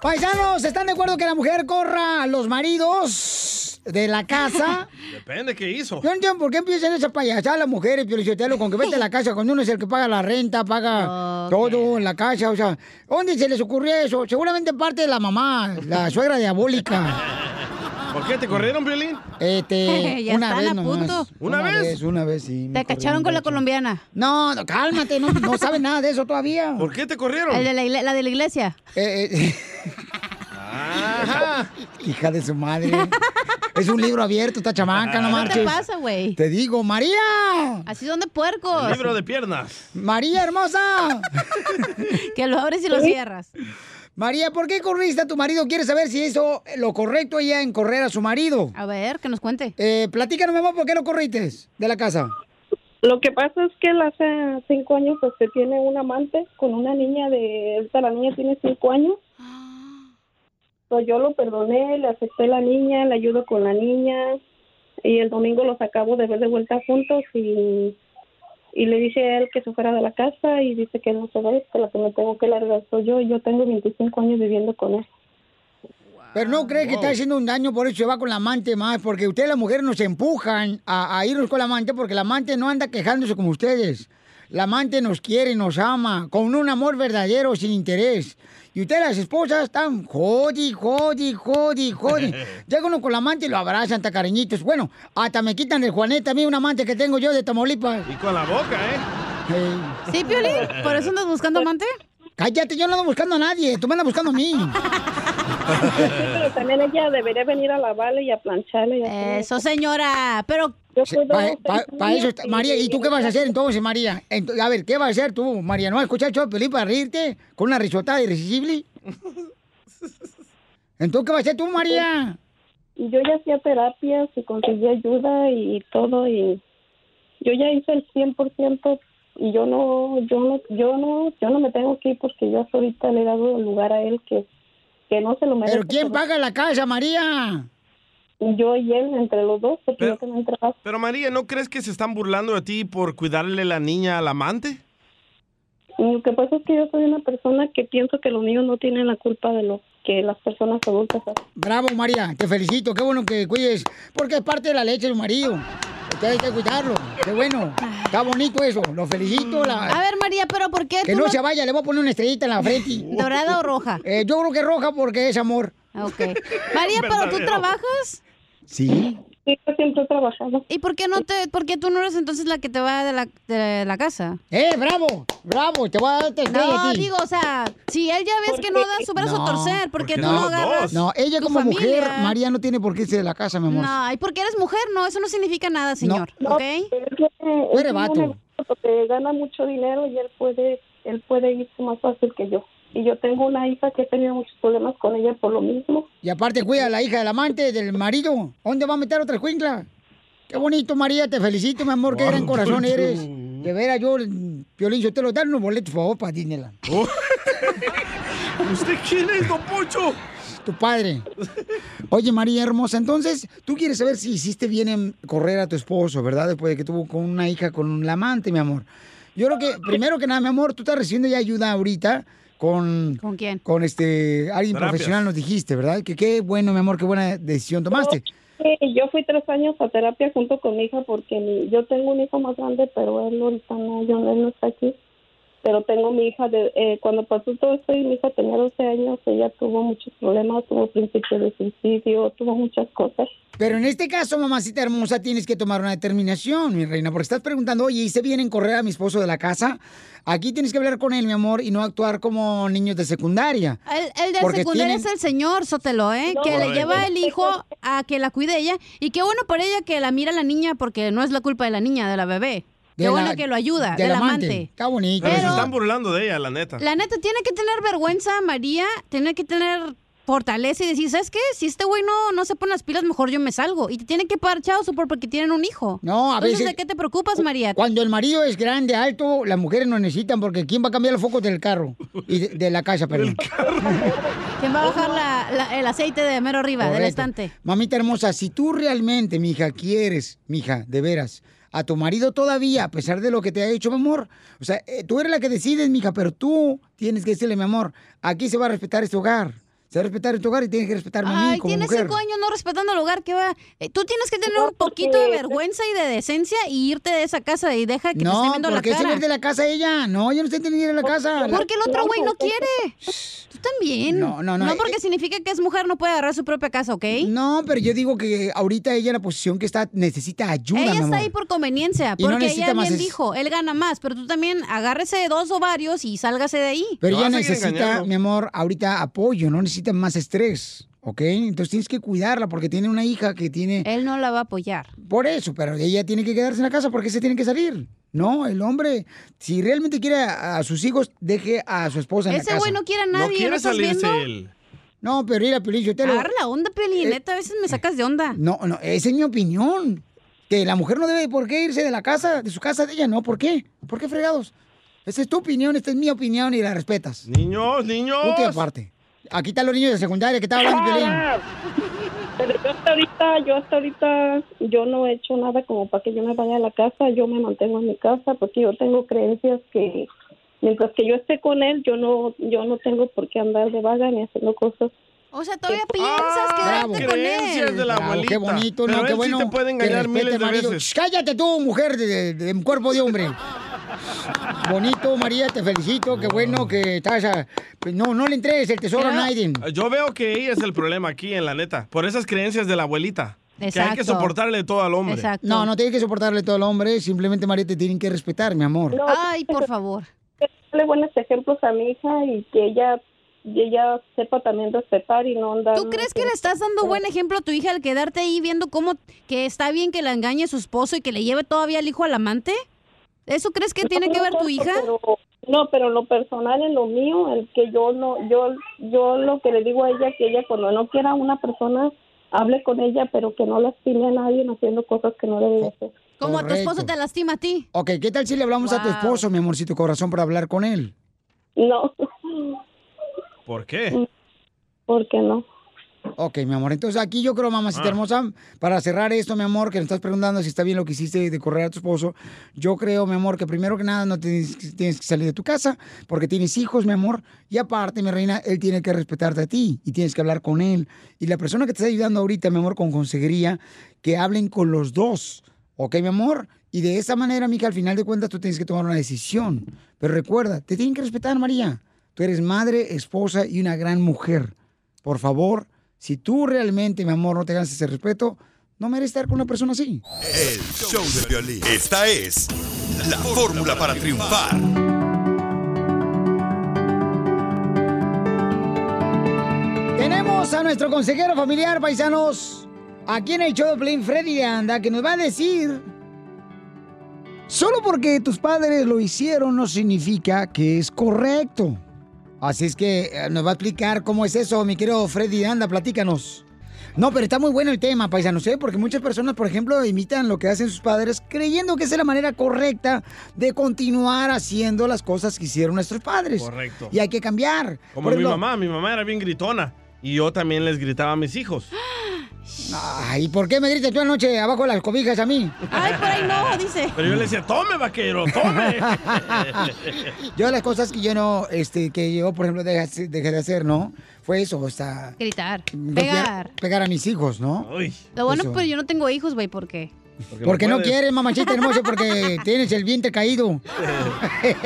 Paisanos, ¿están de acuerdo que la mujer corra a los maridos de la casa? [laughs] Depende qué hizo. Yo no entiendo por qué empiezan esa payasada las mujeres, Piolichotelo, con que vete a la casa cuando uno es el que paga la renta, paga todo en la casa, o sea, ¿dónde se les ocurrió eso? Seguramente parte de la mamá, la [laughs] suegra diabólica. ¿Por qué te corrieron, Violín? Este, [laughs] Ya una están vez a nomás. punto. ¿Una vez? Una vez, sí. Te cacharon con la colombiana. No, no, cálmate, no, no sabes nada de eso todavía. ¿Por qué te corrieron? El de la, la de la iglesia. Eh, eh, [laughs] hija de su madre. Es un libro abierto, esta chamaca, no ¿Qué marches. te pasa, güey? Te digo, María. Así son de puercos. Libro de piernas. María hermosa. [laughs] que lo abres y lo cierras. María, ¿por qué corriste a tu marido? ¿Quieres saber si hizo lo correcto ella en correr a su marido? A ver, que nos cuente. Eh, platícanos, mi amor, ¿por qué lo corriste de la casa? Lo que pasa es que él hace cinco años pues que tiene un amante con una niña de, ahorita la niña tiene cinco años. Pues yo lo perdoné, le acepté la niña, le ayudo con la niña y el domingo los acabo de ver de vuelta juntos y, y le dije a él que se fuera de la casa y dice que no se va, que la que me tengo que largar soy yo y yo tengo 25 años viviendo con él. Pero no cree que está haciendo un daño, por eso se va con la amante más, porque ustedes las mujeres nos empujan a, a irnos con la amante, porque la amante no anda quejándose como ustedes. La amante nos quiere, nos ama, con un amor verdadero, sin interés. Y ustedes las esposas están jodi, jodi, jodi, jodi. [laughs] Llega uno con la amante y lo abrazan, hasta cariñitos. Bueno, hasta me quitan el Juanete a mí, un amante que tengo yo de Tamaulipas. Y con la boca, ¿eh? ¿Sí, Pioli? ¿Por eso andas buscando amante? Cállate, yo no ando buscando a nadie, tú me andas buscando a mí. Pero también ella debería venir a lavarle y a plancharle. Y a Eso, señora. Pero Para eso, está- María, ¿y tú qué vas a hacer entonces, María? Ent- a ver, ¿qué vas a hacer tú, María? ¿No vas a escuchar el show de para reírte con una risotada irresistible? [laughs] Entonces, ¿qué vas a hacer tú, María? Y yo ya hacía terapias y conseguí ayuda y todo y yo ya hice el 100% y yo no yo no yo no yo no me tengo que ir porque yo hasta ahorita le he dado lugar a él que que no se lo merece. ¿Pero quién paga la casa, María? yo y él, entre los dos, porque yo también trabajo. Pero María, ¿no crees que se están burlando de ti por cuidarle la niña al amante? Y Lo que pasa es que yo soy una persona que pienso que los niños no tienen la culpa de lo que las personas adultas hacen. Bravo, María, te felicito. Qué bueno que cuides, porque es parte de la leche del marido. Usted hay que cuidarlo. Qué bueno. Está bonito eso. Lo felicito. la- A ver, María, pero ¿por qué Que tú no se vaya, le voy a poner una estrellita en la frente. [laughs] ¿Dorada o roja? Eh, yo creo que roja porque es amor. Ok. María, pero tú trabajas. Sí. Sí, yo siempre he trabajado. ¿Y por qué no te, por qué tú no eres entonces la que te va de la, de la casa? ¡Eh, bravo! ¡Bravo! Te voy a dar estrella No, a ti. digo, o sea, si él ya ves que no da su brazo a torcer, ¿por qué tú no agarras? No, ella tu como mujer, familia? María no tiene por qué irse de la casa, mi amor. No, y porque eres mujer, no, eso no significa nada, señor, ¿ok? Tú eres vato. Porque gana mucho dinero y él puede, él puede irse más fácil que yo. Y yo tengo una hija que he tenido muchos problemas con ella por lo mismo. Y aparte cuida a la hija del amante, del marido. ¿Dónde va a meter otra escuincla? Qué bonito, María, te felicito, mi amor, qué gran corazón eres. De veras, yo, Piolín, te lo dan unos boletos, por favor, para Disneyland. [laughs] ¿Usted quién es, don Poncho? Tu padre. Oye, María hermosa, entonces, tú quieres saber si hiciste bien en correr a tu esposo, ¿verdad? Después de que tuvo con una hija con un amante, mi amor. Yo creo que, primero que nada, mi amor, tú estás recibiendo ya ayuda ahorita con... ¿Con quién? Con este, alguien Terapias. profesional nos dijiste, ¿verdad? Que qué bueno, mi amor, qué buena decisión tomaste. Sí, yo fui tres años a terapia junto con mi hija porque mi- yo tengo un hijo más grande, pero él ahorita no, yo él no está aquí. Pero tengo mi hija, de, eh, cuando pasó todo esto y mi hija tenía 12 años, ella tuvo muchos problemas, tuvo principio de suicidio, tuvo muchas cosas. Pero en este caso, mamacita hermosa, tienes que tomar una determinación, mi reina, porque estás preguntando, oye, ¿hice bien en correr a mi esposo de la casa? Aquí tienes que hablar con él, mi amor, y no actuar como niños de secundaria. El, el secundario tienen- es el señor Sotelo, ¿eh? No, que le lleva el hijo a que la cuide ella. Y qué bueno por ella que la mira la niña, porque no es la culpa de la niña, de la bebé. De qué la- bueno que lo ayuda, del del amante. amante. Está bonito. Pero, se están burlando de ella, la neta. La neta, tiene que tener vergüenza, María, tiene que tener fortaleza y decir, ¿sabes qué? Si este güey no, no se pone las pilas, mejor yo me salgo. Y te tiene que pagar chao support porque tienen un hijo. No, a Entonces, veces- ¿de qué te preocupas, María? Cuando el marido es grande, alto, las mujeres no necesitan, porque ¿quién va a cambiar los focos del carro? Y de, de la casa, perdón. [laughs] ¿Quién va a bajar la- la- el aceite de mero arriba, del estante? Mamita hermosa, si tú realmente, mija, quieres, mija, de veras, a tu marido todavía, a pesar de lo que te ha hecho, mi amor, o sea, eh, tú eres la que decides, mija, pero tú tienes que decirle, mi amor, aquí se va a respetar este hogar. Se va a respetar este hogar y tienes que respetarme a mí Ay, como tienes mujer. cinco años no respetando el hogar, ¿qué va? Eh, tú tienes que tener un poquito de vergüenza y de decencia y irte de esa casa y deja que te esté viendo la ¿por qué se cara. de la casa ella? No, yo no estoy teniendo de la casa. Porque el otro güey no quiere. Tú también. No, no, no. No porque significa que es mujer, no puede agarrar su propia casa, ¿ok? No, pero yo digo que ahorita ella en la posición que está necesita ayuda, Ella mi está amor. ahí por conveniencia, no porque ella bien es- dijo, él gana más, pero tú también agárrese dos o varios y sálgase de ahí. Pero ella necesita, mi amor, ahorita apoyo, no necesita más estrés, ¿ok? Entonces tienes que cuidarla porque tiene una hija que tiene... Él no la va a apoyar. Por eso, pero ella tiene que quedarse en la casa porque se tiene que salir. No, el hombre, si realmente quiere a, a sus hijos, deje a su esposa en la Ese casa. güey no quiere a nadie, ¿no, estás viendo? No, pero mira, Piolín, yo te lo... Agarra la onda, Peli, Eh, a veces me sacas de onda. No, no, esa es mi opinión. Que la mujer no debe por qué irse de la casa, de su casa de ella, ¿no? ¿Por qué? ¿Por qué fregados? Esa es tu opinión, esta es mi opinión y la respetas. Niños, niños. Punto aparte. Aquí están los niños de secundaria que estaban hablando de Piolín. Pero yo hasta ahorita, yo hasta ahorita, yo no he hecho nada como para que yo me vaya a la casa, yo me mantengo en mi casa porque yo tengo creencias que mientras que yo esté con él, yo no, yo no tengo por qué andar de vaga ni haciendo cosas. O sea, todavía piensas quedarte con él. de la Bravo, abuelita. qué bonito, Pero no, qué él sí bueno. te puede que engañar respete miles al de marido. veces. Shh, Cállate tú, mujer de, de- de cuerpo de hombre. bonito, María, te felicito, qué bueno que estás a- No, no le entregues el tesoro a nadie. Yo veo que ella es el problema aquí, en la neta. Por esas creencias de la abuelita. Que hay que Exacto. soportarle todo al hombre. No, no tienes que soportarle todo al hombre, simplemente María te tienen que respetar, mi amor. Ay, por favor. Darle buenos ejemplos a mi hija y que ella, y ella sepa también respetar y no andar. ¿Tú crees que le estás dando buen ejemplo a tu hija al quedarte ahí viendo cómo que está bien que la engañe a su esposo y que le lleve todavía al hijo al amante? ¿Eso crees que tiene que ver tu hija? Pero- no, pero lo personal en lo mío, el que yo no, yo, yo lo que le digo a ella que ella cuando no quiera a una persona hable con ella, pero que no lastime a nadie haciendo cosas que no debe de hacer. Como tu esposo te lastima a ti. Ok, ¿qué tal si le hablamos a tu Wow. esposo, mi amorcito corazón, para hablar con él? No, ¿Por qué? ¿por qué no? Ok, mi amor. Entonces aquí yo creo, mamacita Ah. hermosa, para cerrar esto, mi amor, que me estás preguntando si está bien lo que hiciste de correr a tu esposo, yo creo, mi amor, que primero que nada no tienes, tienes que salir de tu casa porque tienes hijos, mi amor, y aparte, mi reina, él tiene que respetarte a ti y tienes que hablar con él. Y la persona que te está ayudando ahorita, mi amor, con consejería, que hablen con los dos, ¿ok, mi amor? Y de esa manera, mija, al final de cuentas tú tienes que tomar una decisión. Pero recuerda, te tienen que respetar, María. Tú eres madre, esposa y una gran mujer. Por favor, si tú realmente, mi amor, no te ganas ese respeto, no mereces estar con una persona así. El show de violín. Esta es la fórmula para triunfar. Tenemos a nuestro consejero familiar, paisanos, aquí en el show de Play Freddy Anda, que nos va a decir... Solo porque tus padres lo hicieron no significa que es correcto. Así es que eh, nos va a explicar cómo es eso, mi querido Freddy Anda, platícanos. No, pero está muy bueno el tema, paisanos, ¿eh? Porque muchas personas, por ejemplo, imitan lo que hacen sus padres creyendo que esa es la manera correcta de continuar haciendo las cosas que hicieron nuestros padres. Correcto. Y hay que cambiar. Como Por mi ejemplo, mamá, mi mamá era bien gritona. Y yo también les gritaba a mis hijos. [gasps] [gasps] Ay, ¿por qué me gritas tú anoche abajo de las cobijas a mí? Ay, por ahí no, dice. Pero yo le decía, tome, vaquero, tome. [laughs] yo las cosas que yo no, este, que yo, por ejemplo, dejé, dejé de hacer, ¿no? Fue eso, o sea... Gritar, pegar. Pegar a mis hijos, ¿no? Lo bueno, Eso. pero yo no tengo hijos, güey, ¿por qué? Porque no quieres, mamachita [laughs] hermosa, porque tienes el vientre caído.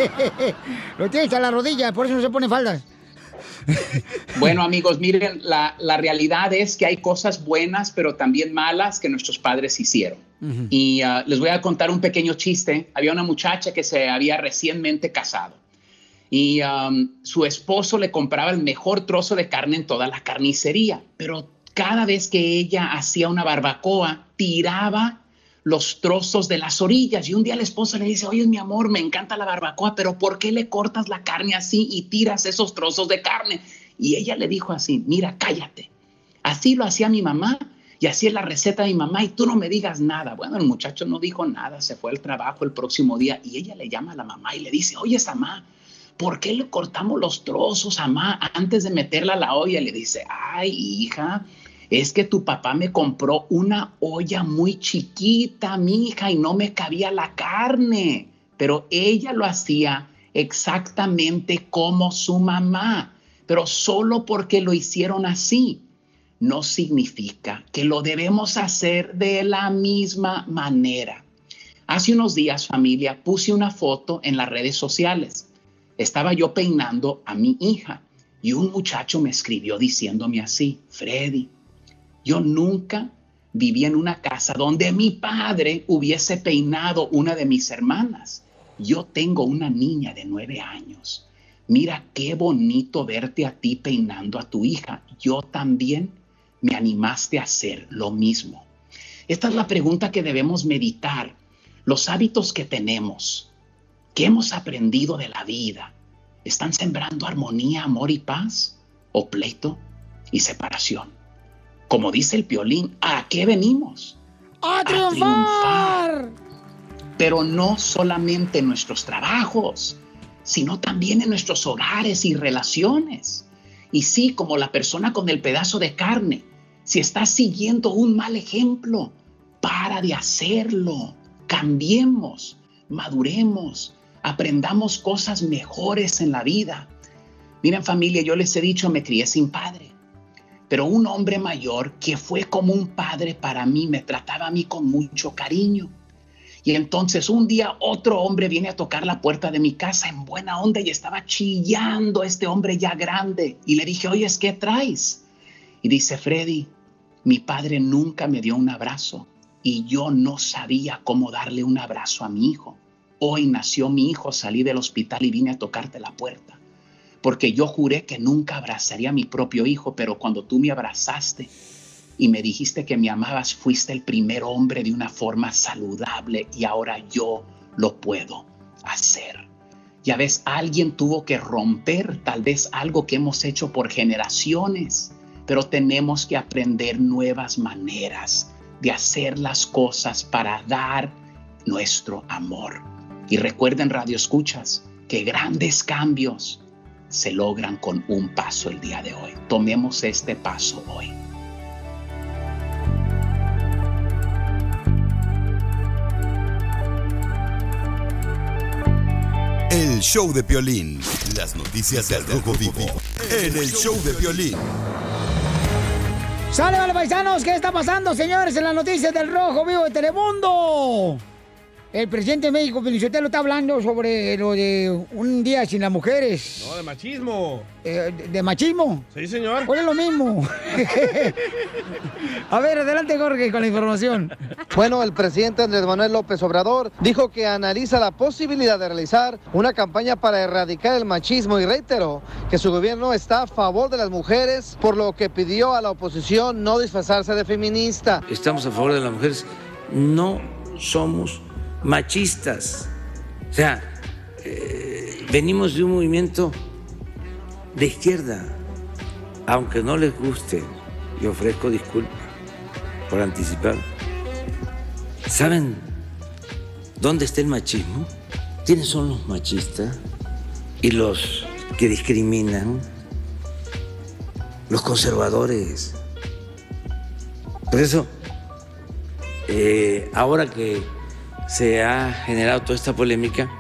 [laughs] Lo tienes a la rodilla, por eso no se pone faldas. Bueno, amigos, miren, la, la realidad es que hay cosas buenas, pero también malas que nuestros padres hicieron. Y ah, les voy a contar un pequeño chiste. Había una muchacha que se había recientemente casado y um, su esposo le compraba el mejor trozo de carne en toda la carnicería, pero cada vez que ella hacía una barbacoa, tiraba los trozos de las orillas. Y un día el esposo le dice, oye, mi amor, me encanta la barbacoa, pero ¿por qué le cortas la carne así y tiras esos trozos de carne? Y ella le dijo así, mira, cállate. Así lo hacía mi mamá y así es la receta de mi mamá y tú no me digas nada. Bueno, el muchacho no dijo nada, se fue al trabajo el próximo día y ella le llama a la mamá y le dice, oye, mamá, ¿por qué le cortamos los trozos a mamá antes de meterla a la olla? Le dice, ay, hija, es que tu papá me compró una olla muy chiquita, mi hija, y no me cabía la carne. Pero ella lo hacía exactamente como su mamá, pero solo porque lo hicieron así no significa que lo debemos hacer de la misma manera. Hace unos días, familia, puse una foto en las redes sociales. Estaba yo peinando a mi hija y un muchacho me escribió diciéndome así, Freddy, yo nunca viví en una casa donde mi padre hubiese peinado una de mis hermanas. Yo tengo una niña de nueve años. Mira qué bonito verte a ti peinando a tu hija. Yo también me animaste a hacer lo mismo. Esta es la pregunta que debemos meditar. Los hábitos que tenemos, que hemos aprendido de la vida, ¿están sembrando armonía, amor y paz? ¿O pleito y separación? Como dice el piolín, ¿a qué venimos? ¡A triunfar! Pero no solamente en nuestros trabajos, sino también en nuestros hogares y relaciones. Y sí, como la persona con el pedazo de carne, si estás siguiendo un mal ejemplo, para de hacerlo. Cambiemos, maduremos, aprendamos cosas mejores en la vida. Miren familia, yo les he dicho, me crié sin padre, pero un hombre mayor que fue como un padre para mí, me trataba a mí con mucho cariño. Y entonces un día otro hombre viene a tocar la puerta de mi casa en buena onda y estaba chillando este hombre ya grande. Y le dije, oye, ¿qué traes? Y dice, Freddy, mi padre nunca me dio un abrazo y yo no sabía cómo darle un abrazo a mi hijo. Hoy nació mi hijo, salí del hospital y vine a tocarte la puerta. Porque yo juré que nunca abrazaría a mi propio hijo, pero cuando tú me abrazaste y me dijiste que me amabas, fuiste el primer hombre de una forma saludable y ahora yo lo puedo hacer. Ya ves, alguien tuvo que romper tal vez algo que hemos hecho por generaciones, pero tenemos que aprender nuevas maneras de hacer las cosas para dar nuestro amor. Y recuerden, Radio Escuchas, que grandes cambios se logran con un paso el día de hoy. Tomemos este paso hoy. El show de Piolín. Las noticias del Rojo Vivo. En el show de Piolín. ¡Sale, vale, paisanos! ¿Qué está pasando, señores, en las noticias del Rojo Vivo de Telemundo? El presidente de México, Felicitelo, está hablando sobre lo de un día sin las mujeres. No, de machismo. Eh, de, de machismo? Sí, señor. Pues es lo mismo. [laughs] A ver, adelante, Jorge, con la información. Bueno, el presidente Andrés Manuel López Obrador dijo que analiza la posibilidad de realizar una campaña para erradicar el machismo y reiteró que su gobierno está a favor de las mujeres, por lo que pidió a la oposición no disfrazarse de feminista. Estamos a favor de las mujeres. No somos machistas. O sea, eh, venimos de un movimiento de izquierda. Aunque no les guste, y ofrezco disculpas por anticipar. ¿Saben dónde está el machismo? ¿Quiénes son los machistas y los que discriminan? Los conservadores. Por eso, eh, ahora que se ha generado toda esta polémica,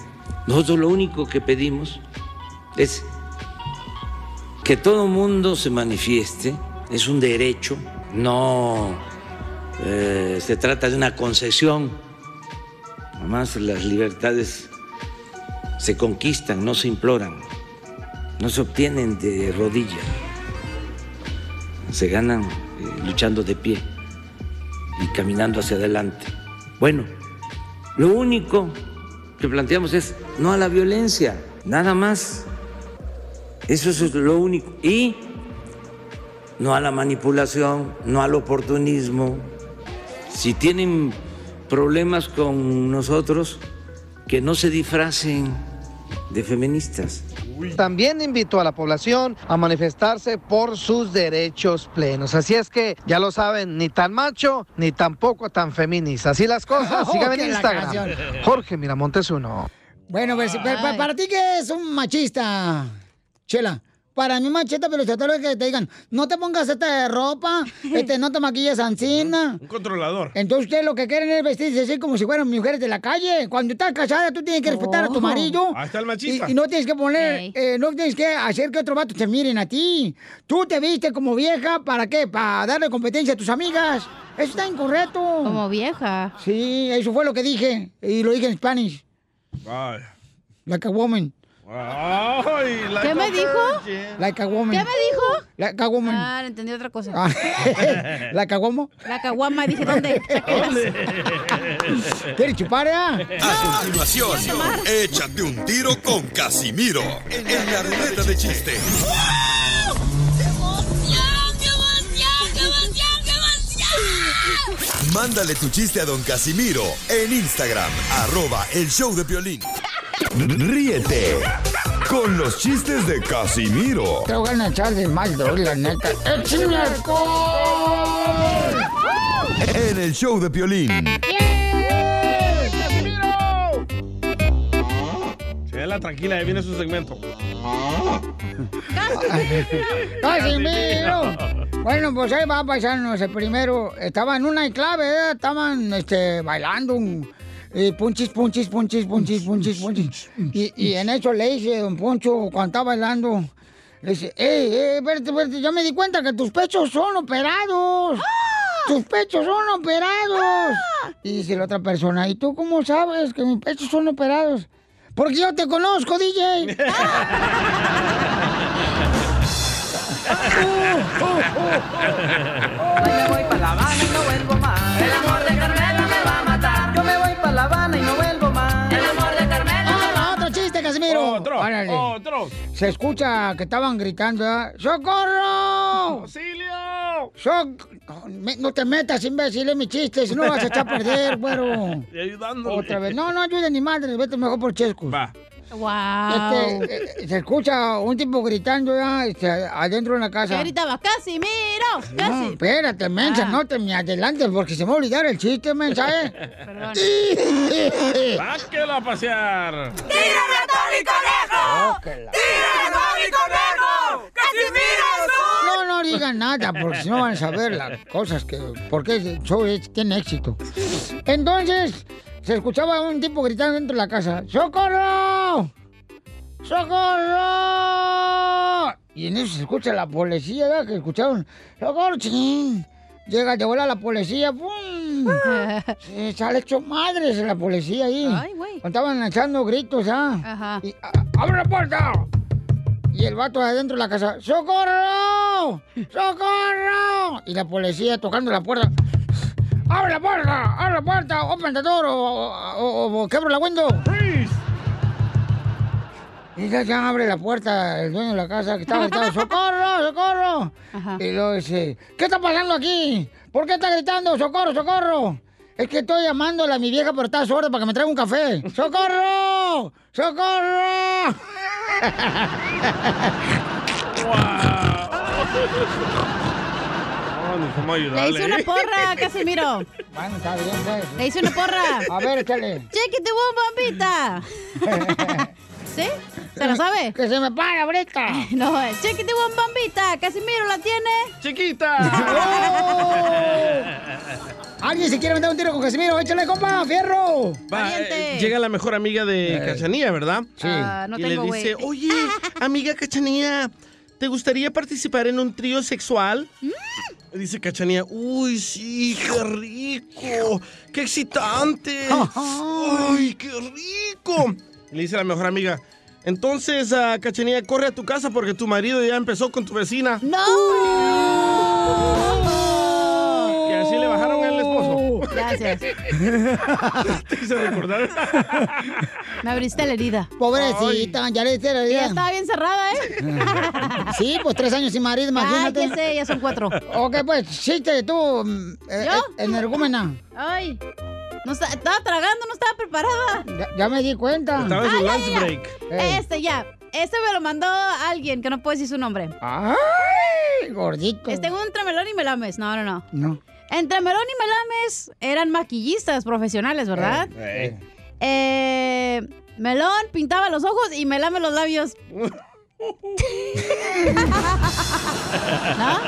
nosotros lo único que pedimos es que todo mundo se manifieste, es un derecho, no eh, se trata de una concesión, además las libertades se conquistan, no se imploran, no se obtienen de rodillas, se ganan eh, luchando de pie y caminando hacia adelante. Bueno, lo único que planteamos es no a la violencia, nada más. Eso es lo único. Y no a la manipulación, no al oportunismo. Si tienen problemas con nosotros, que no se disfracen de feministas. También invitó a la población a manifestarse por sus derechos plenos. Así es que ya lo saben, ni tan macho ni tampoco tan feminista. Así las cosas, [laughs] Oh, síganme que en Instagram. Jorge Miramontes uno. Bueno, pues, pa- pa- para ti, ¿qué es un machista, Chela? Para mí, machista, pero se trata de que te digan, no te pongas esta ropa, [laughs] este, no te maquilles ancina. Un controlador. Entonces ustedes lo que quieren es vestirse así como si fueran mujeres de la calle. Cuando estás casada, tú tienes que respetar a tu Oh. marido. Ahí está el machista. Y, y no tienes que poner, eh, no tienes que hacer que otros vatos te miren a ti. Tú te viste como vieja, ¿para qué? Para darle competencia a tus amigas. Eso está incorrecto. Como vieja. Sí, eso fue lo que dije. Y lo dije en Spanish. Ay. Like a woman. Ay, like ¿Qué a me dijo? Like a woman. ¿Qué me dijo? Like a woman. Ah, entendí otra cosa. Ah, [laughs] ¿La caguamo? La caguama, dije, ¿dónde? [laughs] [laughs] ¿Quieres chupar, ya? A continuación, échate un tiro con Casimiro en la ruleta de chiste. Mándale tu chiste a don Casimiro en Instagram, arroba el show de violín. Ríete con los chistes de Casimiro Te voy a echar de mal, doy, la neta. ¡Échame en el show de violín. Chela, tranquila, ahí viene su segmento. [laughs] ¡Casimiro! Bueno, pues ahí va, paisanos. El primero estaba en una clave, ¿eh? estaban este, bailando. Eh, punchis, punchis, punchis, punchis, punchis, punchis. Y, y en eso le dice don Poncho, cuando estaba bailando, le dice, ¡Ey, ey, espérate, espérate! Yo me di cuenta que tus pechos son operados. ¡Tus pechos son operados! Y dice la otra persona, ¿y tú cómo sabes que mis pechos son operados? Porque yo te conozco, DJ. [laughs] [laughs] Pa' Otro, otro. Se escucha que estaban gritando, ¿verdad? ¡Socorro! ¡Auxilio! Soc- No, me- no te metas, imbécil, es mi chiste, si no vas a echar a perder, güero. [laughs] Y ayudándole. Otra vez. No, no ayudes ni madre, vete mejor por Chescos. Va. Wow. Este, eh, se escucha un tipo gritando ya este, adentro de la casa. ¿Qué gritaba? ¡Casimiro! No, ¡Casi! espérate, mensa, Ah. no te me adelantes porque se me va a olvidar el chiste, mensa, ¿eh? Perdón. ¡Sáquelo a pasear! ¡Tira ratón y conejo! Oh, que la- ¡Tira ratón y conejo! ¡Casimiro es un... No, no digan nada, porque si no van a saber las cosas que. Porque el show es- tiene éxito. Entonces, se escuchaba un tipo gritando dentro de la casa: ¡Socorro! ¡Socorro! Y en eso se escucha la policía, ¿verdad? Que escucharon, ¡socorro! Llega de vuela la policía, ¡pum! [laughs] Se sale hecho madres la policía ahí. Ay, güey. Estaban echando gritos, ¿ah? Ajá. Y, "A- ¡Abre la puerta! Y el vato adentro de la casa, ¡Socorro! ¡Socorro! Y la policía tocando la puerta. ¡Abre la puerta! ¡Abre la puerta! ¡Open the door! ¡O, o- o quebro la window! Y ya, ya abre la puerta el dueño de la casa que estaba gritando, ¡Socorro! ¡Socorro! Y luego dice, ¿qué está pasando aquí? ¿Por qué está gritando? ¡Socorro! ¡Socorro! Es que estoy llamándole a mi vieja, pero está sorda para que me traiga un café. ¡Socorro! ¡Socorro! [laughs] No, cómo Le hice una porra, Casimiro. Bueno, está bien, pues. Le hice una porra. A ver, échale. Chiquiti bombita. [laughs] ¿Sí? ¿Se lo sabe? Que se me para ahorita. [laughs] No, es chiquiti bombita. Casimiro la tiene. ¡Chiquita! [laughs] ¿Alguien se quiere meter un tiro con Casimiro? ¡Échale, compa! ¡Fierro! Va, eh, llega la mejor amiga de Cachanía, ¿verdad? Sí. Ah, no y tengo, le dice, oye, amiga Cachanía, ¿te gustaría participar en un trío sexual? Mm. Dice Cachanía, uy, sí, qué rico, qué excitante. ¡Ay, qué rico! Le dice la mejor amiga, entonces, ah, Cachanía, corre a tu casa porque tu marido ya empezó con tu vecina. ¡No! Gracias. [laughs] Te hice recordar. [laughs] Me abriste la herida. Pobrecita, ya le hice la Y idea. ya estaba bien cerrada, ¿eh? [laughs] Sí, pues tres años sin marido, imagínate. Ay, ya sé, ya son cuatro. Ok, pues, chiste, tú, mm, eh, ¿Yo? eh, energúmena. Ay, no está- estaba tragando, no estaba preparada. Ya, ya me di cuenta. Estaba en su ya, lunch ya, ya. break. Este ya. Este me lo mandó alguien que no puedo decir su nombre. ¡Ay, gordito! Este entre Melón y Melames. No, no, no. No. Entre Melón y Melames eran maquillistas profesionales, ¿verdad? Eh, Melón pintaba los ojos y Melame los labios. [laughs] ¿No?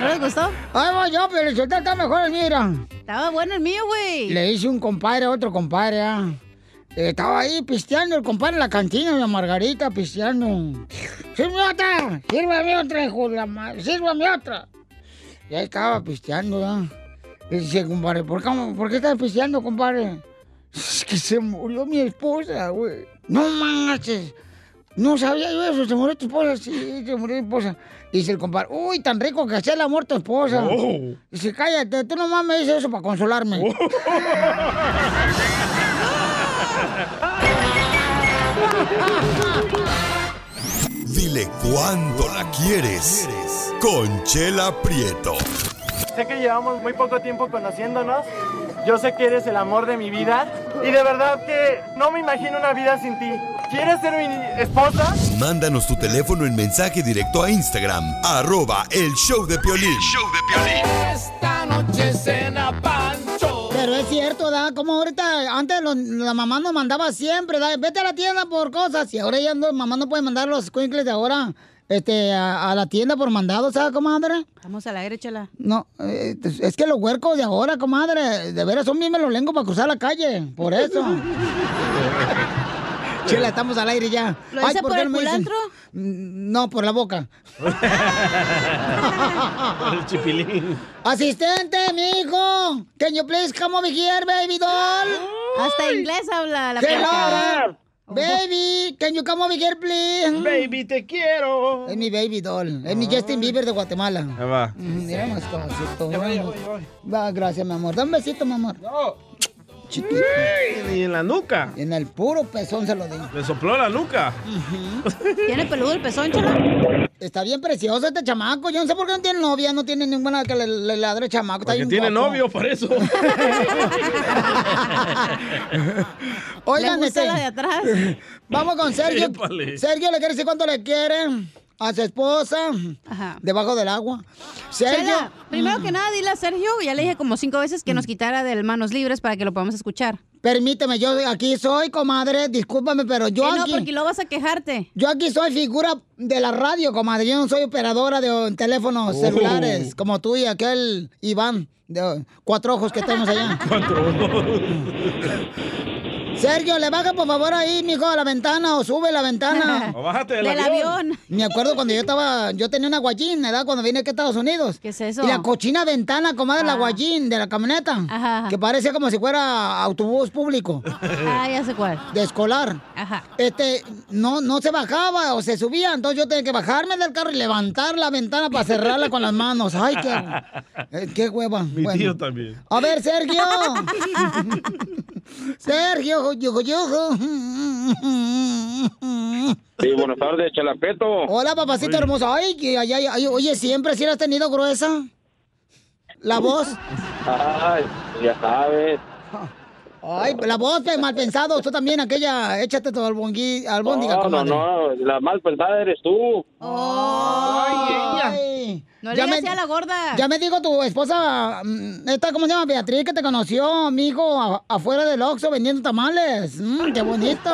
¿No les gustó? Ay, voy yo, pero el soltero está mejor el mío, mira. Estaba bueno el mío, güey. Le hice un compadre a otro compadre, ah. Eh, Estaba ahí pisteando el compadre en la cantina, la Margarita, pisteando. ¡Sírvame otra! ¡Sírvame otra, hijo de la madre! ¡Sírvame otra! Y ahí estaba pisteando, ¿ah? Y dice, compadre, ¿por qué, ¿por qué estás pisteando, compadre? Es que se murió mi esposa, güey. No manches. No sabía yo eso, se murió tu esposa, sí, se murió mi esposa. Dice el compadre, uy, tan rico que hacía el amor tu esposa. Oh. Dice, cállate, tú nomás me dices eso para consolarme. [laughs] Dile cuándo la quieres. Conchela Prieto. Sé que llevamos muy poco tiempo conociéndonos. Yo sé que eres el amor de mi vida. Y de verdad que no me imagino una vida sin ti. ¿Quieres ser mi esposa? Mándanos tu teléfono en mensaje directo a Instagram, arroba el show de Piolín. Esta noche cena Pancho. Pero es cierto, ¿da? Como ahorita, antes lo- la mamá nos mandaba siempre, ¿da? Vete a la tienda por cosas. Y ahora ya no, mamá no puede mandar los cuincles de ahora este, a, a la tienda por mandado, ¿sabes, comadre? Vamos al aire, chela. No, eh, es que los huercos de ahora, comadre, de veras son bien melolengos para cruzar la calle, por eso. [laughs] Chela, estamos al aire ya. ¿Lo hice ¿por por el me culantro? Mm, No, por la boca. [laughs] El chipilín. Asistente, mijo. Can you please come over here, baby doll? Hasta inglés habla la Hello. Baby, can you come over here, please? Baby, te quiero. Es mi baby doll. Es mi Justin Bieber de Guatemala. Ahí va. Mm, Mira más cabecito. Va, gracias, mi amor. Dame un besito, mi amor. Chiquito. Y en la nuca. En el puro pezón se lo di. Le sopló la nuca. ¿Tiene peludo el pezón, chela? Está bien precioso este chamaco. Yo no sé por qué no tiene novia, no tiene ninguna que le, le ladre el chamaco. Está Porque tiene guapo. novio, por eso. [laughs] Oigan, Le gusta este, la de atrás. Vamos con Sergio. Épale. Sergio le quiere decir cuánto le quiere a su esposa Ajá. debajo del agua. Sergio. Chela, primero que nada, dile a Sergio, ya le dije como cinco veces que nos quitara del manos libres para que lo podamos escuchar. Permíteme, yo aquí soy, comadre, discúlpame, pero yo no, aquí... porque lo vas a quejarte. Yo aquí soy figura de la radio, comadre. Yo no soy operadora de teléfonos Oh. celulares, como tú y aquel Iván, de cuatro ojos que tenemos allá. [laughs] Cuatro. [laughs] Sergio, le baja por favor ahí, mijo, a la ventana o sube la ventana. [laughs] O bájate del Del avión. avión. Me acuerdo cuando yo estaba, yo tenía una guayín, ¿verdad? Cuando vine aquí a Estados Unidos. ¿Qué es eso? Y la cochina ventana, comadre, la Ah. guayín de la camioneta. Que parece como si fuera autobús público. [laughs] Ah, ya sé cuál. De escolar. Ajá. Este, no, no se bajaba o se subía, entonces yo tenía que bajarme del carro y levantar la ventana para cerrarla con las manos. Ay, qué, eh, qué hueva. Mi Bueno. tío también. A ver, Sergio. [laughs] Sergio, yo, yo. Sí, buenas tardes, Chalapeto. Hola, papacito hermoso. Ay, que ay, oye, siempre si la has tenido gruesa. La voz. Ay, ya sabes. [laughs] Ay, la voz, pe, mal pensado. Tú también, aquella, échate tu albongui, albóndiga, No, no, comadre. no, la mal pensada eres tú. Ay, No le ya digas me- así a la gorda. Ya me dijo tu esposa, mm, esta, ¿cómo se llama? Beatriz, que te conoció, amigo, a- afuera del Oxxo vendiendo tamales. Mm, qué bonito.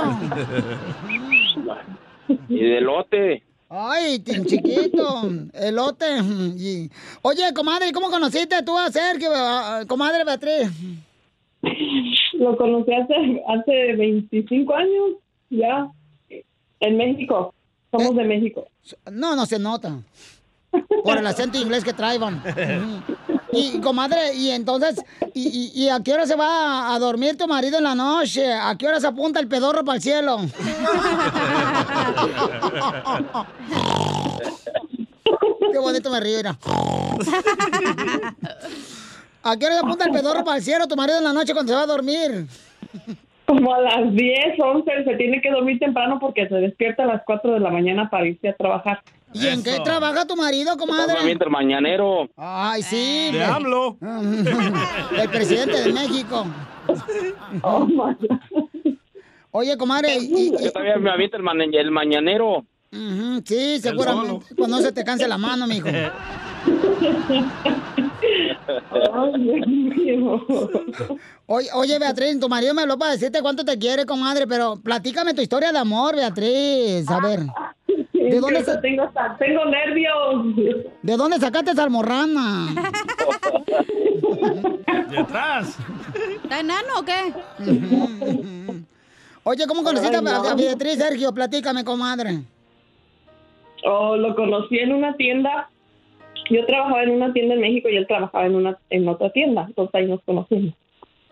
Y de lote. Ay, chiquito, elote. y- Oye, comadre, ¿cómo conociste tú a Sergio, comadre Beatriz? [laughs] Lo conocí hace, hace 25 años, ya, en México. Somos de México. No, no se nota. Por el acento inglés que traían. [laughs] Y, comadre, y entonces, y, y- y a qué hora se va a dormir tu marido en la noche? ¿A qué hora se apunta el pedorro para el cielo? [laughs] Qué bonito me río. [laughs] ¿A qué hora se apunta el [laughs] pedorro para el cielo tu marido en la noche cuando se va a dormir? Como a las 10, 11, se tiene que dormir temprano porque se despierta a las 4 de la mañana para irse a trabajar. ¿Y en qué trabaja tu marido, Me comadre? avienta el mañanero. Ay, sí. De pues. AMLO. [laughs] El presidente de México. [laughs] Oye, comadre, y, y- Yo todavía me avienta el, mañanero. Sí, seguramente. Cuando no se te canse la mano, mijo. Oye, oye, Beatriz, tu marido me habló para decirte cuánto te quiere, comadre, pero platícame tu historia de amor, Beatriz. A ver. ¿De dónde, sa- tengo, tengo nervios. ¿De dónde sacaste esa almorrana? De atrás. ¿Está enano o qué? Oye, ¿cómo conociste Ay, a- no. a Beatriz, Sergio? Platícame, comadre. Oh, lo conocí en una tienda. Yo trabajaba en una tienda en México y él trabajaba en una en otra tienda. Entonces ahí nos conocimos.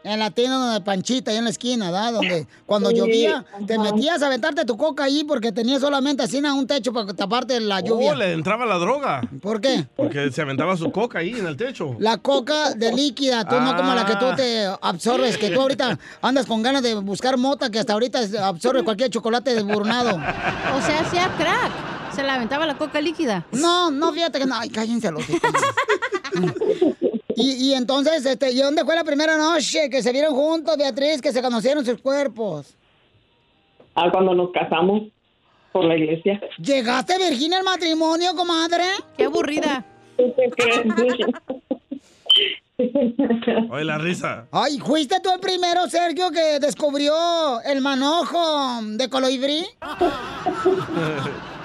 En la tienda de Panchita, ahí en la esquina, ¿verdad? Donde [laughs] cuando Sí, llovía, te metías a aventarte tu coca ahí porque tenías solamente así un techo para taparte la lluvia. Oh, le entraba la droga. ¿Por qué? Porque se aventaba su coca ahí en el techo. La coca de líquida, tú no como la que tú te absorbes, que tú ahorita andas con ganas de buscar mota que hasta ahorita absorbe cualquier chocolate desburnado. O sea, hacía crack. Se la aventaba la coca líquida. No, no, fíjate que no. Ay, cállense los hijos. Y, y entonces, este, ¿y dónde fue la primera noche que se vieron juntos, Beatriz, que se conocieron sus cuerpos? Ah, cuando nos casamos por la iglesia. ¿Llegaste Virginia al matrimonio, comadre? Qué aburrida. Oye, la risa. Ay, ¿fuiste tú el primero, Sergio, que descubrió el manojo de colibrí? [laughs]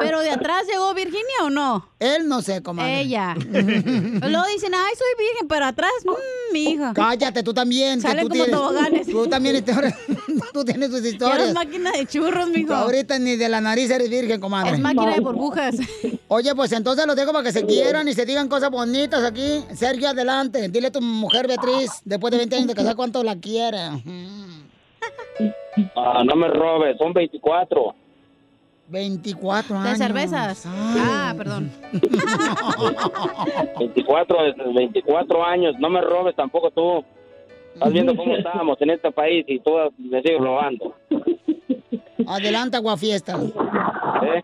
¿Pero de atrás llegó Virginia o no? Él no sé, comadre. Ella. [laughs] Luego dicen, ay, soy virgen, pero atrás, mmm, mi hija. Cállate, tú también. Salen tú como tienes- toboganes. Tú también, [laughs] tú tienes tus historias. eres máquina de churros, mijo. Ahorita ni de la nariz eres virgen, comadre. Es máquina de burbujas. [laughs] Oye, pues entonces los dejo para que se quieran y se digan cosas bonitas aquí. Sergio, adelante. Dile a tu mujer Beatriz, después de 20 años de casar, cuánto la quiere. Ah, no me robes, son 24. 24 años. De cervezas. Ah, perdón. [laughs] 24, 24 años, no me robes tampoco tú. Estás viendo cómo estamos en este país y tú me sigues robando. Adelante, aguafiesta. ¿eh?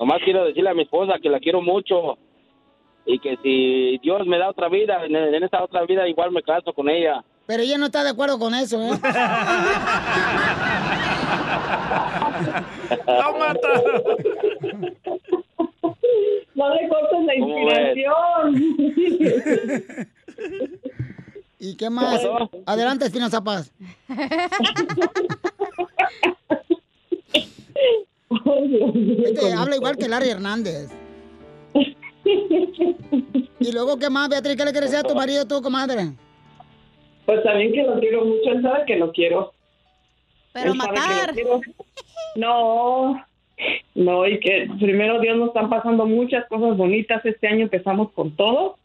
Nomás quiero decirle a mi esposa que la quiero mucho y que si Dios me da otra vida, en, en esta otra vida igual me caso con ella. Pero ella no está de acuerdo con eso, ¿eh? [laughs] ¡Lo mata! No le cortes la inspiración. ¿Y qué más? Adelante, Espinoza Paz. Este habla igual que Larry Hernández. [laughs] Y luego, ¿qué más, Beatriz? ¿Qué le quieres decir a tu marido tú, comadre? Pues también que lo quiero mucho, él sabe que lo quiero. Pero Él matar. quiero. No, no, y que primero Dios nos están pasando muchas cosas bonitas. Este año empezamos con todo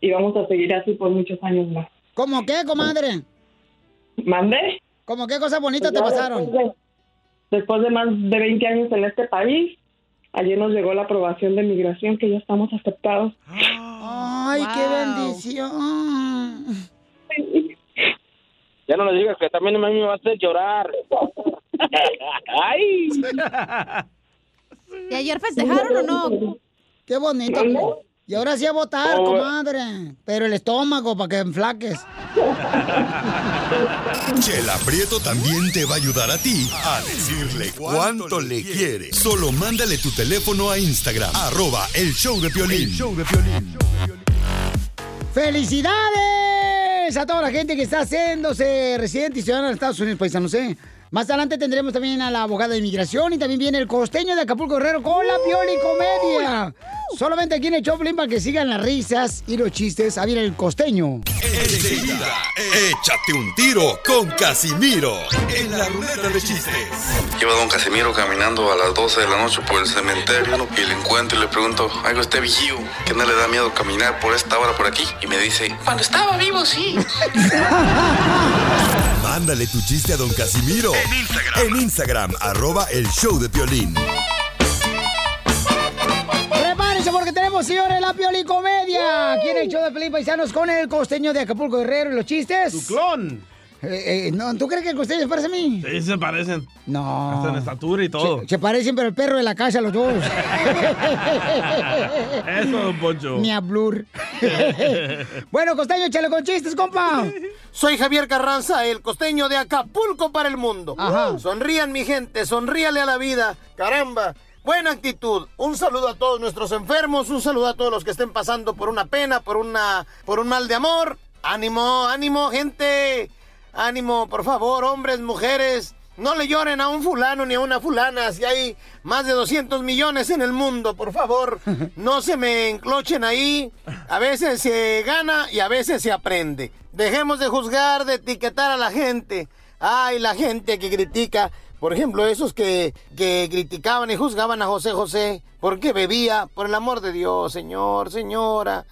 y vamos a seguir así por muchos años más. ¿Cómo qué, comadre? ¿Mandé? ¿Cómo qué cosas bonitas te Pues ya pasaron? Después de, después de más de 20 años en este país, ayer nos llegó la aprobación de migración que ya estamos aceptados. Ay, qué bendición. Ya no le digas que también a mí me va a hacer llorar. [laughs] Ay. ¿Y ayer festejaron o no? Qué bonito. Y ahora sí a votar, Oh. comadre. Pero el estómago para que enflaques. Chela Prieto también te va a ayudar a ti a decirle cuánto le quiere. Solo mándale tu teléfono a Instagram, arroba el show de Piolín. show de ¡Felicidades a toda la gente que está haciéndose residente y ciudadana de Estados Unidos, paisanos, ¿eh? Más adelante tendremos también a la abogada de inmigración y también viene el costeño de Acapulco Guerrero con la Pioli Comedia. Solamente aquí en el Choplin para que sigan las risas y los chistes. Ahí viene el costeño. Enseguida, échate un tiro con Casimiro en la ruleta de chistes. Lleva don Casimiro caminando a las 12 de la noche por el cementerio y le encuentro y le pregunto, algo usted vigío, que no le da miedo caminar por esta hora por aquí. Y me dice, cuando estaba vivo, sí. [laughs] Mándale tu chiste a don Casimiro en Instagram, en Instagram arroba el show de Piolín. Prepárense porque tenemos, señores, la Pioli Comedia. Aquí en el show de Felipe Paisanos con el costeño de Acapulco Guerrero y los chistes. Tu clon. Eh, eh, no, ¿Tú crees que el costeño se parece a mí? Sí, se parecen. No. Hasta en estatura y todo. Se, se parecen, pero el perro de la casa, los dos. Eso, don Poncho. Ni a Blur. bueno, costeño, échale con chistes, compa. Soy Javier Carranza, el costeño de Acapulco para el mundo. Ajá. Sonrían, mi gente, sonríale a la vida. Caramba. Buena actitud. Un saludo a todos nuestros enfermos, un saludo a todos los que estén pasando por una pena, por una por un mal de amor. Ánimo, ánimo, gente. Ánimo, por favor, hombres, mujeres. No le lloren a un fulano ni a una fulana si hay más de 200 millones en el mundo, por favor. [laughs] No se me enclochen ahí. A veces se gana y a veces se aprende. Dejemos de juzgar, de etiquetar a la gente. Ay, la gente que critica. Por ejemplo, esos que, que criticaban y juzgaban a José José porque bebía. Por el amor de Dios, señor, señora.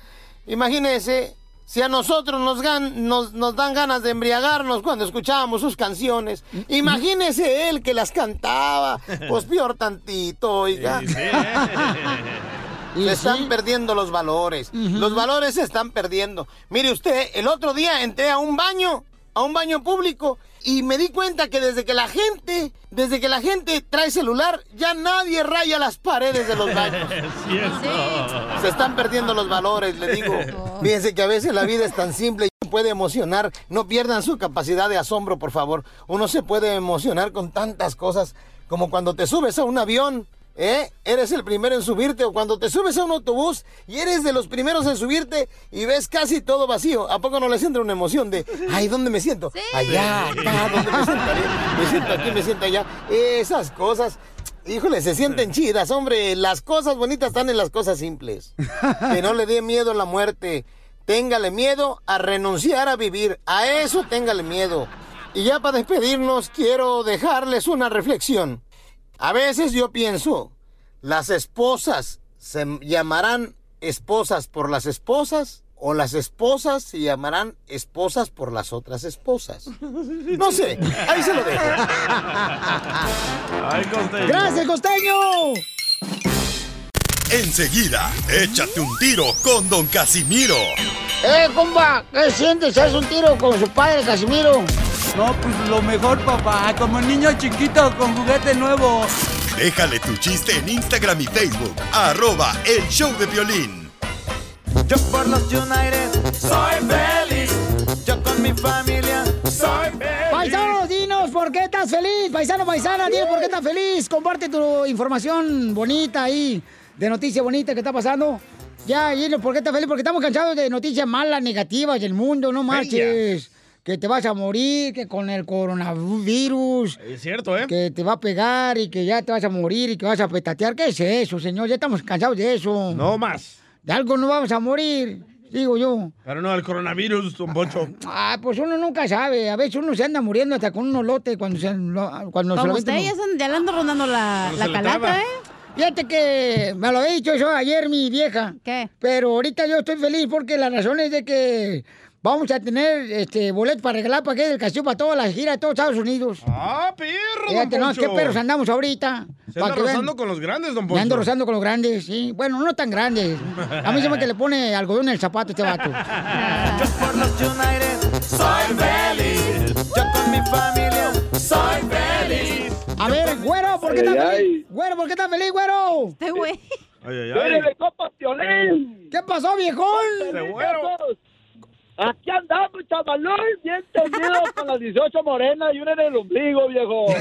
Imagínese si a nosotros nos, gan- nos, nos dan ganas de embriagarnos cuando escuchábamos sus canciones. Imagínese él que las cantaba. Pues peor tantito, oiga. [laughs] Se están perdiendo los valores. Los valores se están perdiendo. Mire usted, el otro día entré a un baño, a un baño público, y me di cuenta que desde que la gente, desde que la gente trae celular, ya nadie raya las paredes de los baños. [laughs] Se están perdiendo los valores, le digo. [laughs] Fíjense que a veces la vida es tan simple y puede emocionar. No pierdan su capacidad de asombro, por favor. Uno se puede emocionar con tantas cosas como cuando te subes a un avión. ¿Eh? Eres el primero en subirte o cuando te subes a un autobús y eres de los primeros en subirte y ves casi todo vacío. ¿A poco no les entra una emoción de, ay, ¿dónde me siento? Allá, acá, ¿dónde me sentaré? Me siento aquí, me siento allá. Esas cosas, híjole, se sienten chidas, hombre. Las cosas bonitas están en las cosas simples. Que no le dé miedo la muerte. Téngale miedo a renunciar a vivir. A eso téngale miedo. Y ya para despedirnos, quiero dejarles una reflexión. A veces yo pienso, ¿las esposas se llamarán esposas por las esposas o las esposas se llamarán esposas por las otras esposas? No sé, ahí se lo dejo. Ay, costeño. ¡Gracias, costeño! Enseguida, échate un tiro con don Casimiro. ¡Eh, compa! ¿Qué sientes? ¿Haz un tiro con su padre, Casimiro? No, pues lo mejor, papá. Como niño chiquito con juguete nuevo. Déjale tu chiste en Instagram y Facebook, arroba el show de violín. Yo por los United soy feliz. Yo con mi familia soy feliz. Paisanos, dinos por qué estás feliz. Paisano, paisana, dinos por qué estás feliz. Comparte tu información bonita ahí, de noticia bonita que está pasando. Ya, dinos por qué estás feliz, porque estamos cansados de noticias malas, negativas del mundo, no marches. Que te vas a morir, que con el coronavirus. Es cierto, ¿eh? Que te va a pegar y que ya te vas a morir y que vas a petatear. ¿Qué es eso, señor? Ya estamos cansados de eso. No más. De algo no vamos a morir. digo yo. Pero no, el coronavirus, don Poncho. Ah, pues uno nunca sabe. A veces uno se anda muriendo hasta con un olote cuando se, cuando se Como lo usted ya, se- ya le ando rondando la, la calata, ¿eh? Fíjate que me lo había dicho eso ayer mi vieja. ¿Qué? Pero ahorita yo estoy feliz porque la razón es de que vamos a tener este boleto para regalar para que del castillo para toda la gira de todos Estados Unidos. ¡Ah, perro, Fíjate, don no, qué perros andamos ahorita. Se anda rozando con los grandes, don Me Poncho. ando rozando con los grandes, sí. Bueno, no tan grandes. A mí se me que le pone algodón en el zapato este vato. Por los United soy feliz. Yo con mi familia soy feliz. A ver, güero, ¿por qué Ay, estás ay. feliz? Güero, ¿por qué estás feliz, güero? Este güey. Ay, ay, ¡Dale, copa, Piolín! ¿Qué pasó, viejón? Aquí andamos, chavalón, bien tendidos con las 18 morenas y una en el ombligo, viejo. [laughs]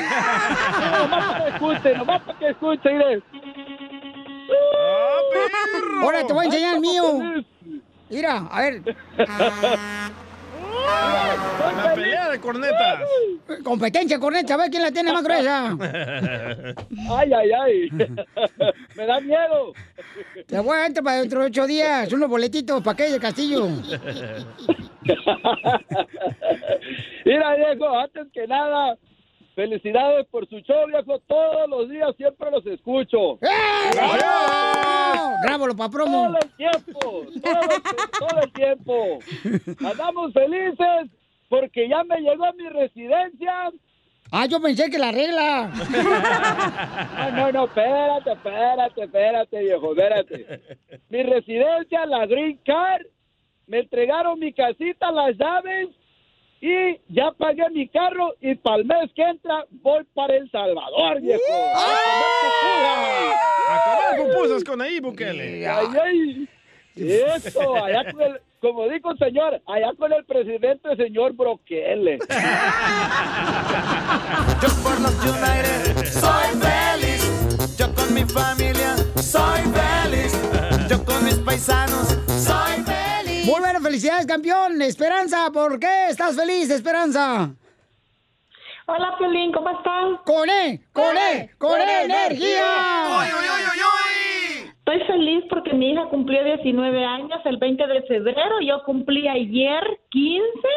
Nomás para que escuche, nomás para que escuche, mire. Ahora te voy a enseñar el mío. Mira, a ver. [laughs] La pelea de cornetas. Competencia, corneta, a ver quién la tiene más gruesa. [laughs] Ay, ay, ay. [laughs] Me da miedo. Te voy a entrar para dentro de ocho días. Unos boletitos para qué de Castillo. [laughs] Mira, viejo, antes que nada, felicidades por su show, viejo. Todos los días siempre los escucho. ¡Eh! ¡Bravo! Grábalo para promo. Todo el tiempo, todo el, todo el tiempo. [laughs] Andamos felices porque ya me llegó a mi residencia. Ah, yo pensé que la regla. [laughs] No, no, no, espérate, espérate, espérate, viejo, espérate. Mi residencia, la Green Card, me entregaron mi casita, las llaves y ya pagué mi carro y para el mes que entra voy para El Salvador, viejo. A comer pupusas con ahí, Bukele. Ay, ay. Eso, allá con el, como dijo el señor, allá con el presidente, señor Broquele. [laughs] Yo por los United soy feliz. Yo con mi familia soy feliz. Yo con mis paisanos soy feliz. Muy buenas felicidades, campeón. Esperanza, ¿por qué estás feliz, Esperanza? Hola, Piolín, ¿cómo están? ¡Con E! ¡Con E! ¡Con E energía! Estoy feliz porque mi hija cumplió 19 años el 20 de febrero. Yo cumplí ayer 15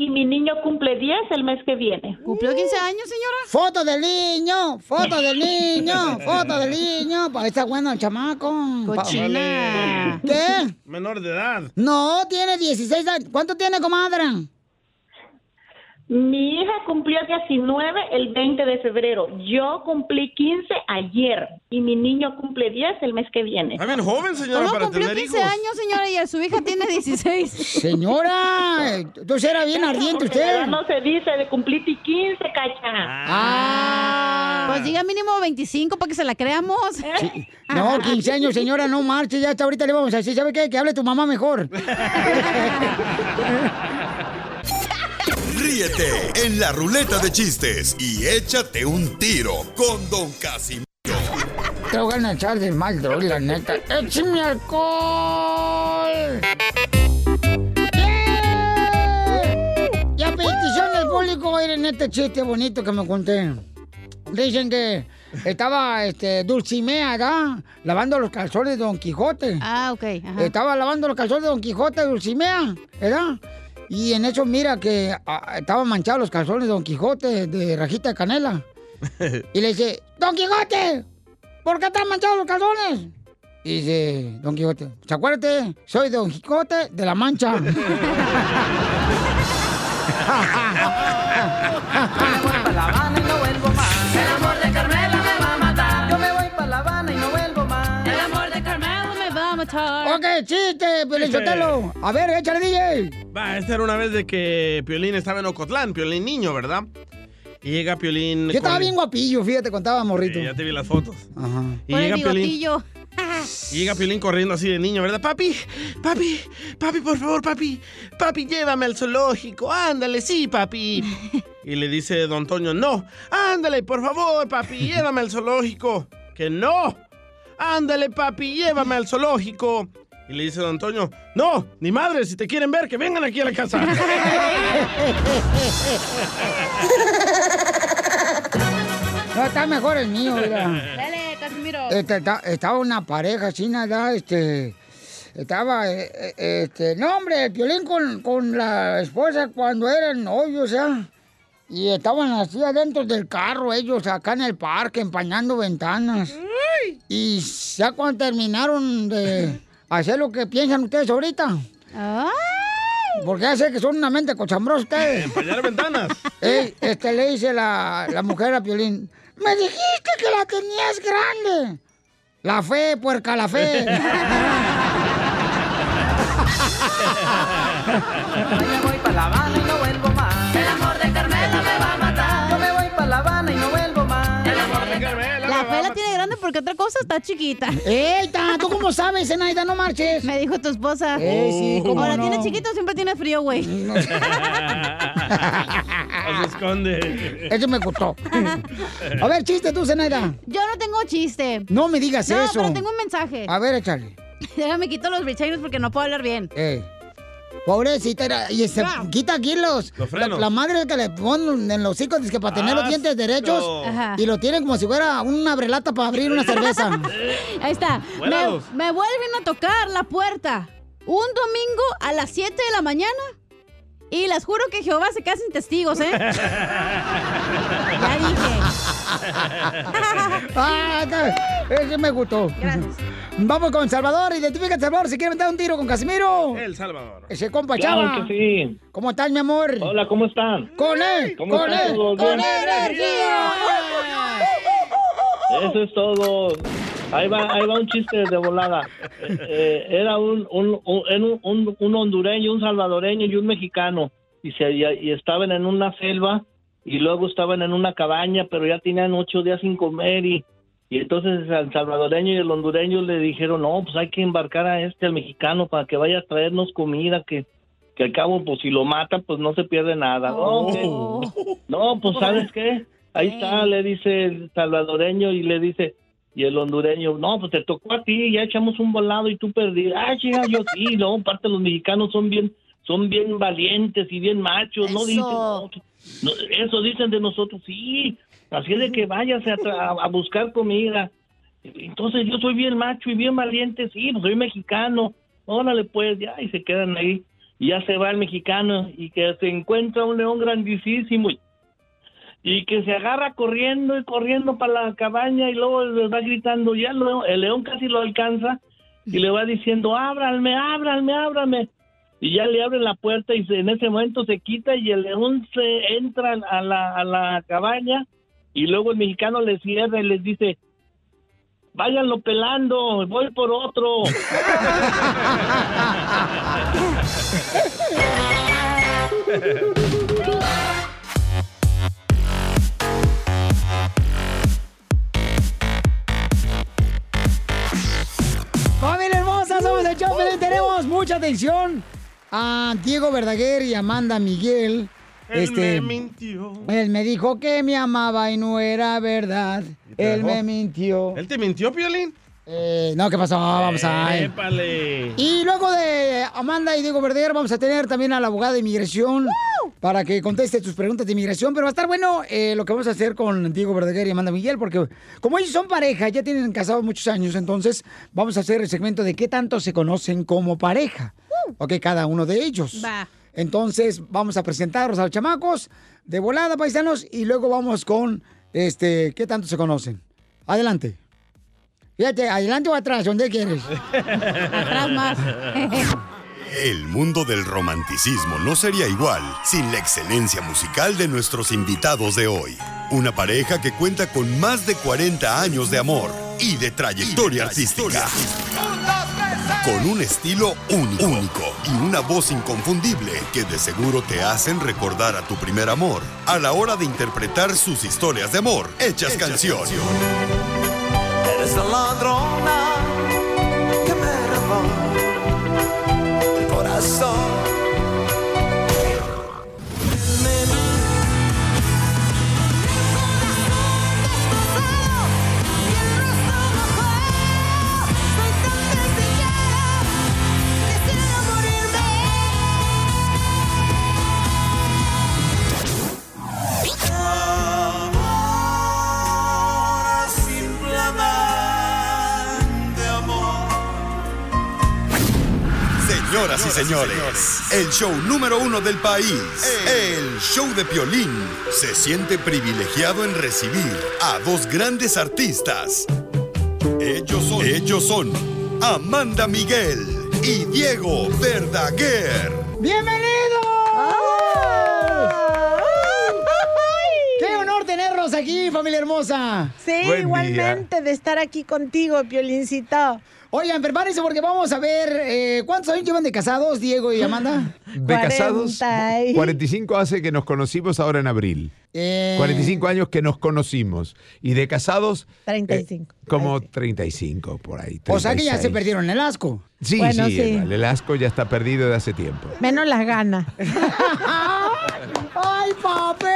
y mi niño cumple 10 el mes que viene. ¿Cumplió 15 años, señora? Foto del niño, foto del niño, foto del niño. Para está bueno el chamaco. Cochina. ¿Qué? Menor de edad. No, tiene 16 años. ¿Cuánto tiene, comadre? Mi hija cumplió 19 el 20 de febrero. Yo cumplí 15 ayer y mi niño cumple 10 el mes que viene. Está bien joven, señora, ¿Cómo para cumplió tener 15 hijos. años, señora, y su hija tiene 16? Señora, entonces era bien ardiente usted. No se dice de cumplir 15, cacha. Ah. Pues diga mínimo 25 para que se la creamos. No, [laughs] 15 años, señora, no marche. Ya hasta ahorita le vamos a decir, ¿sabe qué? Que hable tu mamá mejor. [laughs] Ríete en la ruleta de chistes y échate un tiro con Don Casimiro. Te voy a echar de mal, droga, la neta. ¡Échame alcohol! ¡Yeah! Y a petición del público, miren este chiste bonito que me conté. Dicen que estaba este, Dulcimea, ¿verdad? Lavando los calzones de Don Quijote. Ah, ok. ajá. Estaba lavando los calzones de Don Quijote, Dulcimea, ¿verdad? Y en eso mira que ah, estaban manchados los calzones de Don Quijote de rajita de canela. [laughs] Y le dice, Don Quijote, ¿por qué están manchados los calzones? Y dice Don Quijote, ¿se acuérdate? Soy Don Quijote de la Mancha. [laughs] [laughs] ok, chiste, Pelichotelo. A ver, échale, DJ. Va, esta era una vez de que Piolín estaba en Ocotlán, Piolín niño, ¿verdad? Y llega Piolín... Yo estaba con- bien guapillo, fíjate, contaba morrito. Sí, ya te vi las fotos. Ajá. Y el llega Piolín, y llega Piolín corriendo así de niño, ¿verdad? Papi, papi, papi, por favor, papi. Papi, llévame al zoológico. Ándale, sí, papi. Y le dice don Toño, no. Ándale, por favor, papi, llévame al zoológico. Que no. Ándale, papi, llévame al zoológico. Y le dice don Toño, no, ni madre, si te quieren ver, que vengan aquí a la casa. [laughs] No, está mejor el mío, mira. Dale, Casimiro. Este, ta- estaba una pareja así, nada, este. Estaba, eh, eh, este, no, hombre, el violín con, con la esposa cuando eran novios, ¿ya? Y estaban así adentro del carro, ellos acá en el parque, empañando ventanas. Y ya cuando terminaron de hacer lo que piensan ustedes ahorita. Porque ya sé que son una mente cochambrosa ustedes. [laughs] Empañar ventanas. Ey, este le dice la, la mujer a Piolín, me dijiste que la tenías grande. La fe, puerca, la fe. [laughs] porque otra cosa está chiquita. ¡Eita! ¿Tú cómo sabes, Zenaida? No marches. Me dijo tu esposa. Eh, sí, cómo O la no. tiene chiquita o siempre tiene frío, güey. [laughs] O se esconde. Eso me gustó. A ver, chiste tú, Zenaida. Yo no tengo chiste. No me digas No, eso. pero tengo un mensaje. A ver, échale. [laughs] Déjame quito los brichairos porque no puedo hablar bien. Eh. Pobrecita, era- y se quita aquí los. Los la, frenos. la madre que le ponen en los hijos que para tener los dientes derechos. Ajá. Y lo tienen como si fuera una brelata para abrir una cerveza. [laughs] Ahí está. Me, me vuelven a tocar la puerta un domingo a las 7 de la mañana. Y les juro que Jehová se queda sin testigos, ¿eh? [laughs] ya dije. [laughs] ah, está- ese me gustó. Gracias. Vamos con Salvador. Identifica Salvador si quiere meter un tiro con Casimiro. El Salvador. Ese compa Claro Chava. que sí. ¿Cómo estás, mi amor? Hola, ¿cómo están? Con él, ¿Cómo con están él, todos? con Bien. energía. Eso es todo. Ahí va, ahí va un chiste de volada. Eh, eh, era un, un, un, un- un- un hondureño, un salvadoreño y un mexicano. Y, se, y, y estaban en una selva y luego estaban en una cabaña, pero ya tenían ocho días sin comer. Y, y entonces el salvadoreño y el hondureño le dijeron, no, pues hay que embarcar a este, al mexicano, para que vaya a traernos comida, que, que al cabo, pues si lo matan, pues no se pierde nada. No, pues ¿sabes qué? Ahí está, le dice el salvadoreño y le dice, y el hondureño, no, pues te tocó a ti, ya echamos un volado y tú perdí. Ah, chica, yo sí, no, parte los mexicanos son bien, son bien valientes y bien machos, ¿no? Dicen, no, no, eso dicen de nosotros, sí. Así es de que váyase a, buscar comida. Entonces yo soy bien macho y bien valiente, sí, pues soy mexicano. Órale, pues, ya, y se quedan ahí. Y ya se va el mexicano y que se encuentra un león grandísimo y, y que se agarra corriendo y corriendo para la cabaña y luego les va gritando, ya el león, el león casi lo alcanza y le va diciendo, ábranme, ábranme, ábranme. Y ya le abren la puerta y se- en ese momento se quita y el león se entra a la, a la cabaña y luego el mexicano le cierra y les dice, váyanlo pelando, voy por otro. [laughs] Familia hermosa, somos el Chopelín. Tenemos mucha atención a Diego Verdaguer y Amanda Miguel. Él me mintió. Él me dijo que me amaba y no era verdad. Él me mintió. ¿Él te mintió, Piolín? Eh, no, ¿qué pasó? Vamos a... Épale. Y luego de Amanda y Diego Verdaguer vamos a tener también a la abogada de inmigración para que conteste tus preguntas de inmigración. Pero va a estar bueno eh, lo que vamos a hacer con Diego Verdaguer y Amanda Miguel, porque como ellos son pareja, ya tienen casados muchos años, entonces vamos a hacer el segmento de qué tanto se conocen como pareja. Ok, cada uno de ellos. Va. Entonces vamos a presentarlos a los chamacos de volada, paisanos, y luego vamos con este, qué tanto se conocen. Adelante. Fíjate, adelante o atrás, donde quieres. [laughs] Atrás más. El mundo del romanticismo no sería igual sin la excelencia musical de nuestros invitados de hoy. Una pareja que cuenta con más de 40 años de amor y de trayectoria artística. Con un estilo único, único. Y una voz inconfundible que de seguro te hacen recordar a tu primer amor a la hora de interpretar sus historias de amor. Hechas canción. Eres la ladrona Señoras y señores, el show número uno del país, el show de Piolín, se siente privilegiado en recibir a dos grandes artistas. Ellos son, ellos son Amanda Miguel y Diego Verdaguer. ¡Bienvenidos! ¡Qué honor tenerlos aquí, familia hermosa! Sí, igualmente de estar aquí contigo, Piolincito. Oigan, prepárense porque vamos a ver eh, cuántos años llevan de casados, Diego y Amanda. [laughs] De casados, 40 y- 45 hace que nos conocimos ahora en abril. Eh, 45 años que nos conocimos. Y de casados, 35. como 35 por ahí. o sea que ya se 36. perdieron el asco. Sí, Bueno, sí, sí. El, el asco ya está perdido de hace tiempo. Menos las ganas. [laughs] ¡Ay, papel!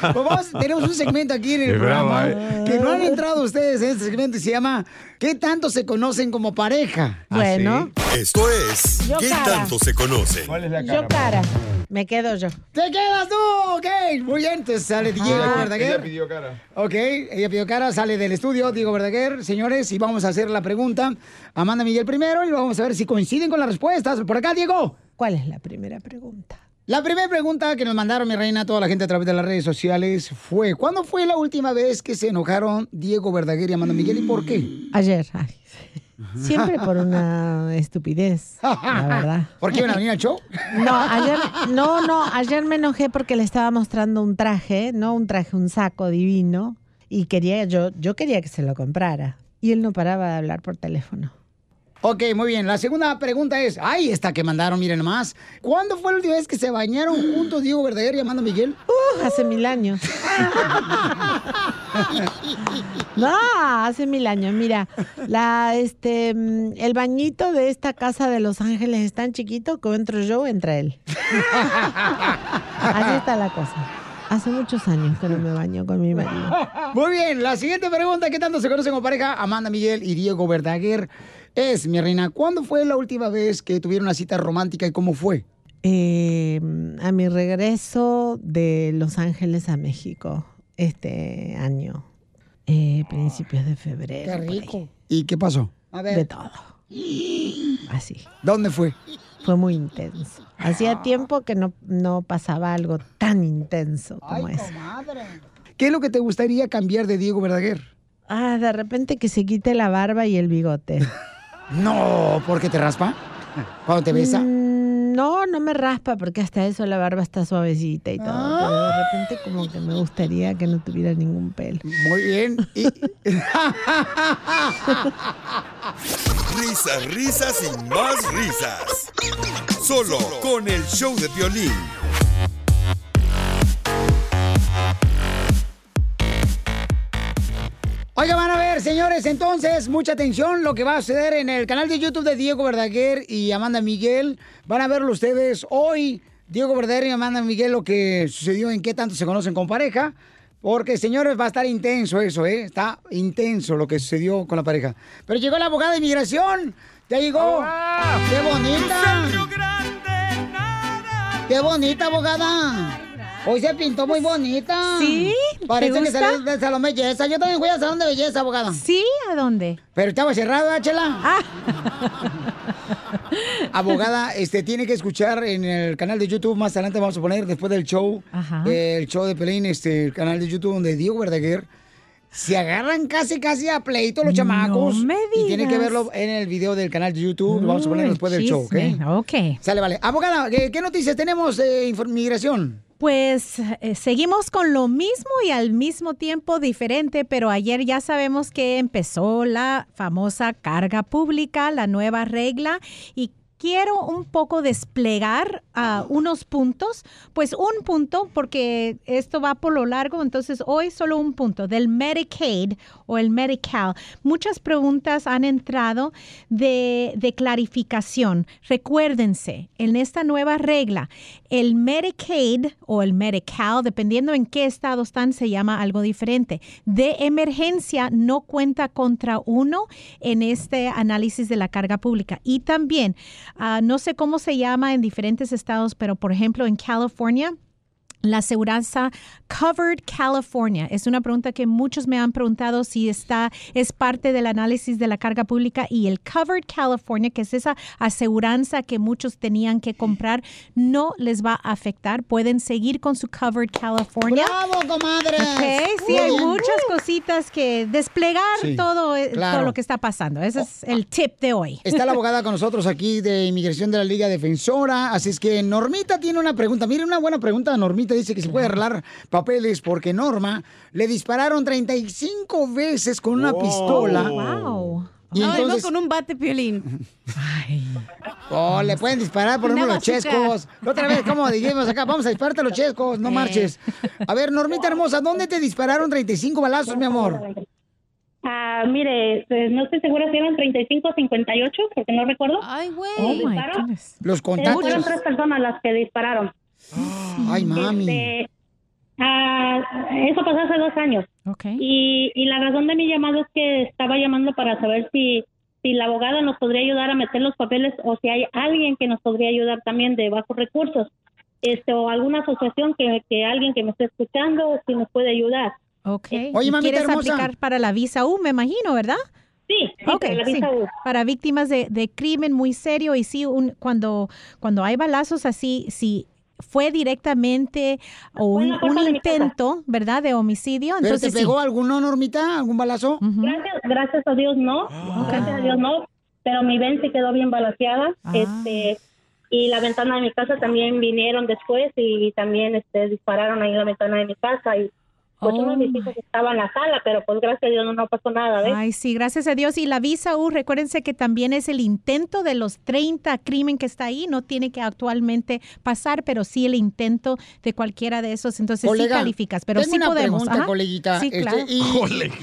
Pues vamos, tenemos un segmento aquí en el Qué programa brava, que no han entrado ustedes en este segmento y se llama ¿Qué tanto se conocen como pareja? Bueno. Esto es Yo ¿Qué cara. tanto se conocen? ¿Cuál es la Yo cara. Me quedo yo. ¡Te quedas tú! Ok, muy bien, entonces sale Diego Ah, Verdaguer. Ella pidió cara. Ok, ella pidió cara, sale del estudio, Diego Verdaguer, señores, y vamos a hacer la pregunta. Amanda Miguel primero y vamos a ver si coinciden con las respuestas. Por acá, Diego. ¿Cuál es la primera pregunta? La primera pregunta que nos mandaron, mi reina, toda la gente a través de las redes sociales fue, ¿cuándo fue la última vez que se enojaron Diego Verdaguer y Amanda Miguel y por qué? Ayer. Ay, Siempre por una estupidez, la verdad. [laughs] ¿Por qué iban a venir al show? No, ayer, no, no, ayer me enojé porque le estaba mostrando un traje, no un traje, un saco divino, y quería, yo, yo quería que se lo comprara. Y él no paraba de hablar por teléfono. Ok, muy bien. La segunda pregunta es, ay, esta que mandaron, miren más. ¿Cuándo fue la última vez que se bañaron juntos Diego Verdaguer y Amanda Miguel? Uh, hace mil años. [laughs] No, hace mil años. Mira, la, este, mm, el bañito de esta casa de Los Ángeles es tan chiquito que entro yo, entra él. Así está la cosa. Hace muchos años que no me baño con mi marido. Muy bien, la siguiente pregunta, ¿qué tanto se conocen como pareja? Amanda Miguel y Diego Verdaguer. Es, mi reina, ¿cuándo fue la última vez que tuvieron una cita romántica y cómo fue? Eh, a mi regreso de Los Ángeles a México este año, eh, principios de febrero. Qué rico. ¿Y qué pasó? A De todo. Así. ¿Dónde fue? Fue muy intenso. Hacía tiempo que no, no pasaba algo tan intenso como eso. ¿Qué es lo que te gustaría cambiar de Diego Verdaguer? Ah, de repente que se quite la barba y el bigote. [laughs] No, ¿porque te raspa? ¿Cuando te besa? Mm, No, no me raspa porque hasta eso la barba está suavecita y todo. Pero de repente como que me gustaría que no tuviera ningún pelo. Muy bien. [laughs] Risas, risas y más risas. Solo con el show de violín. Oiga, van a ver, señores, entonces, mucha atención lo que va a suceder en el canal de YouTube de Diego Verdaguer y Amanda Miguel. Van a verlo ustedes hoy, Diego Verdaguer y Amanda Miguel, lo que sucedió en qué tanto se conocen con pareja. Porque, señores, va a estar intenso eso, ¿eh? Está intenso lo que sucedió con la pareja. Pero llegó la abogada de inmigración. Ya llegó. ¡Qué bonita! ¡Qué bonita, abogada! Hoy se pintó muy bonita. ¿Sí? Parece ¿Te que gusta? salió del salón de belleza. Yo también fui al salón de belleza, abogada. ¿Sí? ¿A dónde? Pero estaba cerrado, ¿eh, Chela? Ah. [laughs] Abogada, este, tiene que escuchar en el canal de YouTube, más adelante vamos a poner, después del show, Ajá. eh, el show de Pelín, este, el canal de YouTube donde Diego Verdaguer se agarran casi, casi a pleito los chamacos. me Y tiene que digas. verlo en el video del canal de YouTube, lo vamos a poner después del show, ¿ok? Ok. Sale, vale. Abogada, ¿qué, qué noticias tenemos de migración? Pues eh, seguimos con lo mismo y al mismo tiempo diferente, pero ayer ya sabemos que empezó la famosa carga pública, la nueva regla, y quiero un poco desplegar unos puntos, pues un punto, porque esto va por lo largo, entonces hoy solo un punto del Medicaid o el Medical. Muchas preguntas han entrado de, de clarificación. Recuérdense, en esta nueva regla, el Medicaid o el Medical, dependiendo en qué estado están, se llama algo diferente. De emergencia no cuenta contra uno en este análisis de la carga pública. Y también, ah, no sé cómo se llama en diferentes estados, pero por ejemplo en California, la aseguranza Covered California. Es una pregunta que muchos me han preguntado si está, es parte del análisis de la carga pública y el Covered California, que es esa aseguranza que muchos tenían que comprar, no les va a afectar. Pueden seguir con su Covered California. ¡Bravo, comadre! Ok, sí, hay muchas cositas que desplegar Sí, todo, eh, claro. todo lo que está pasando. Ese es el tip de hoy. Está la [laughs] abogada con nosotros aquí de inmigración de la Liga Defensora. Así es que Normita tiene una pregunta. Mire, una buena pregunta. Normita dice que se puede arreglar papeles porque Norma le dispararon 35 veces con una pistola. Wow. Y no, entonces- con un bate, Piolín. Oh, le pueden disparar, por ejemplo, los chescos. Otra vez, como dijimos acá, vamos a dispararte a los chescos, no Eh. marches. A ver, Normita hermosa, ¿dónde te dispararon 35 balazos, mi amor? Ah, mire, eh, no estoy segura si eran 35 o 58, porque no recuerdo. Ay, güey. Oh, Los contactos. Fueron tres personas las que dispararon. [gasps] Ay, mami. Este, ah, eso pasó hace dos años. Y, y la razón de mi llamado es que estaba llamando para saber si, si la abogada nos podría ayudar a meter los papeles o si hay alguien que nos podría ayudar también de bajos recursos. Este, o alguna asociación que, que alguien que me esté escuchando, si nos puede ayudar. Ok. Oye, ¿Y mamita quieres hermosa. aplicar para la visa U, me imagino, ¿verdad? Sí, sí, Ok, para la visa sí. U. Para víctimas de, de crimen muy serio y sí, un, cuando, cuando hay balazos así, si fue directamente o un, intento, ¿verdad? De homicidio. ¿Pero Entonces te sí. pegó alguno, Normita? ¿Algún balazo? Gracias, gracias a Dios no, gracias a Dios no, pero mi ven se quedó bien balaseada, este, y la ventana de mi casa también vinieron después y también este dispararon ahí en la ventana de mi casa y pues uno de mis hijos estaba en la sala, pero pues gracias a Dios no, no pasó nada, ¿ves? Ay, sí, gracias a Dios. Y la visa U, recuérdense que también es el intento de los 30 crimen que está ahí. No tiene que actualmente pasar, pero sí el intento de cualquiera de esos. Entonces sí Colega, calificas, pero tengo sí una podemos. pregunta, coleguita. Sí, Este, claro. y,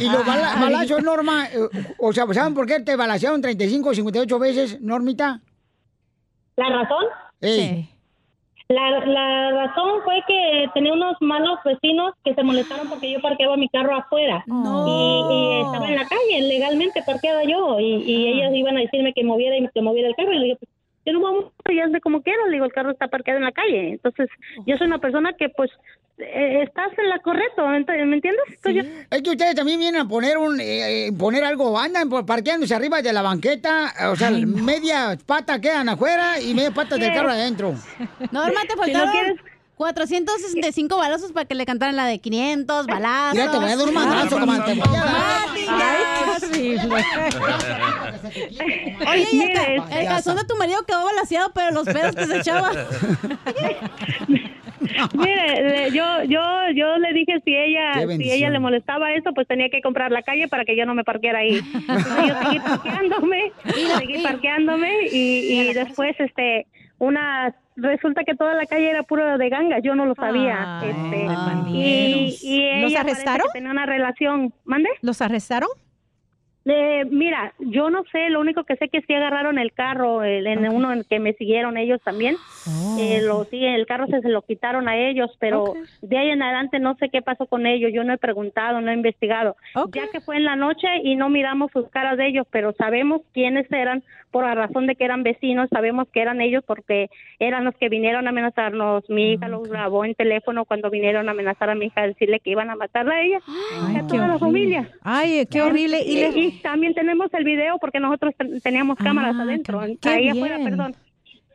y los bala- balazos, Norma, eh, o sea, ¿saben por qué te balacearon 35 o 58 veces, Normita? ¿La razón? Ey. La, la razón fue que tenía unos malos vecinos que se molestaron porque yo parqueaba mi carro afuera. Y, y estaba en la calle, legalmente parqueada yo. Y, y ellos iban a decirme que moviera y que moviera el carro. Y le dije, pues, yo no vamos ya de como quiero. Le digo, el carro está parqueado en la calle. Entonces, yo soy una persona que, pues, eh, estás en la correcto. ent- ¿Me entiendes? Yo- Es que ustedes también vienen a poner un eh, eh, poner algo, andan parqueándose arriba de la banqueta, o sea, media pata quedan afuera y media pata del carro adentro. Norma, te Si no faltaron quieres- 465 balazos para que le cantaran la de 500 balazos. Mira, te voy a dar un madrazo, comadre, te voy a dar. Ay, qué horrible. Oye, y el, ca- el calzón de tu marido quedó balaseado, pero los pedos que se echaba. [laughs] Mire, yo, yo, yo le dije si ella, si ella le molestaba eso, pues tenía que comprar la calle para que yo no me parqueara ahí. Entonces, yo seguí parqueándome, [laughs] seguí parqueándome y, y después, este, una, resulta que toda la calle era puro de gangas, yo no lo sabía. este, y, y ¿Los ella parece arrestaron? tenía una relación, ¿mande? ¿Los arrestaron? Eh, mira, yo no sé, lo único que sé que sí agarraron el carro, el, en uno en que me siguieron ellos también. Eh, lo, sí, el carro se, se lo quitaron a ellos, pero de ahí en adelante no sé qué pasó con ellos. Yo no he preguntado, no he investigado. Ya que fue en la noche y no miramos sus caras de ellos, pero sabemos quiénes eran por la razón de que eran vecinos. Sabemos que eran ellos porque eran los que vinieron a amenazarnos. Mi hija los grabó en teléfono cuando vinieron a amenazar a mi hija, a decirle que iban a matarla a ella y a toda la familia. Ay, qué horrible. Y Y también tenemos el video porque nosotros ten- teníamos cámaras adentro. Ah, Ahí bien. afuera, perdón.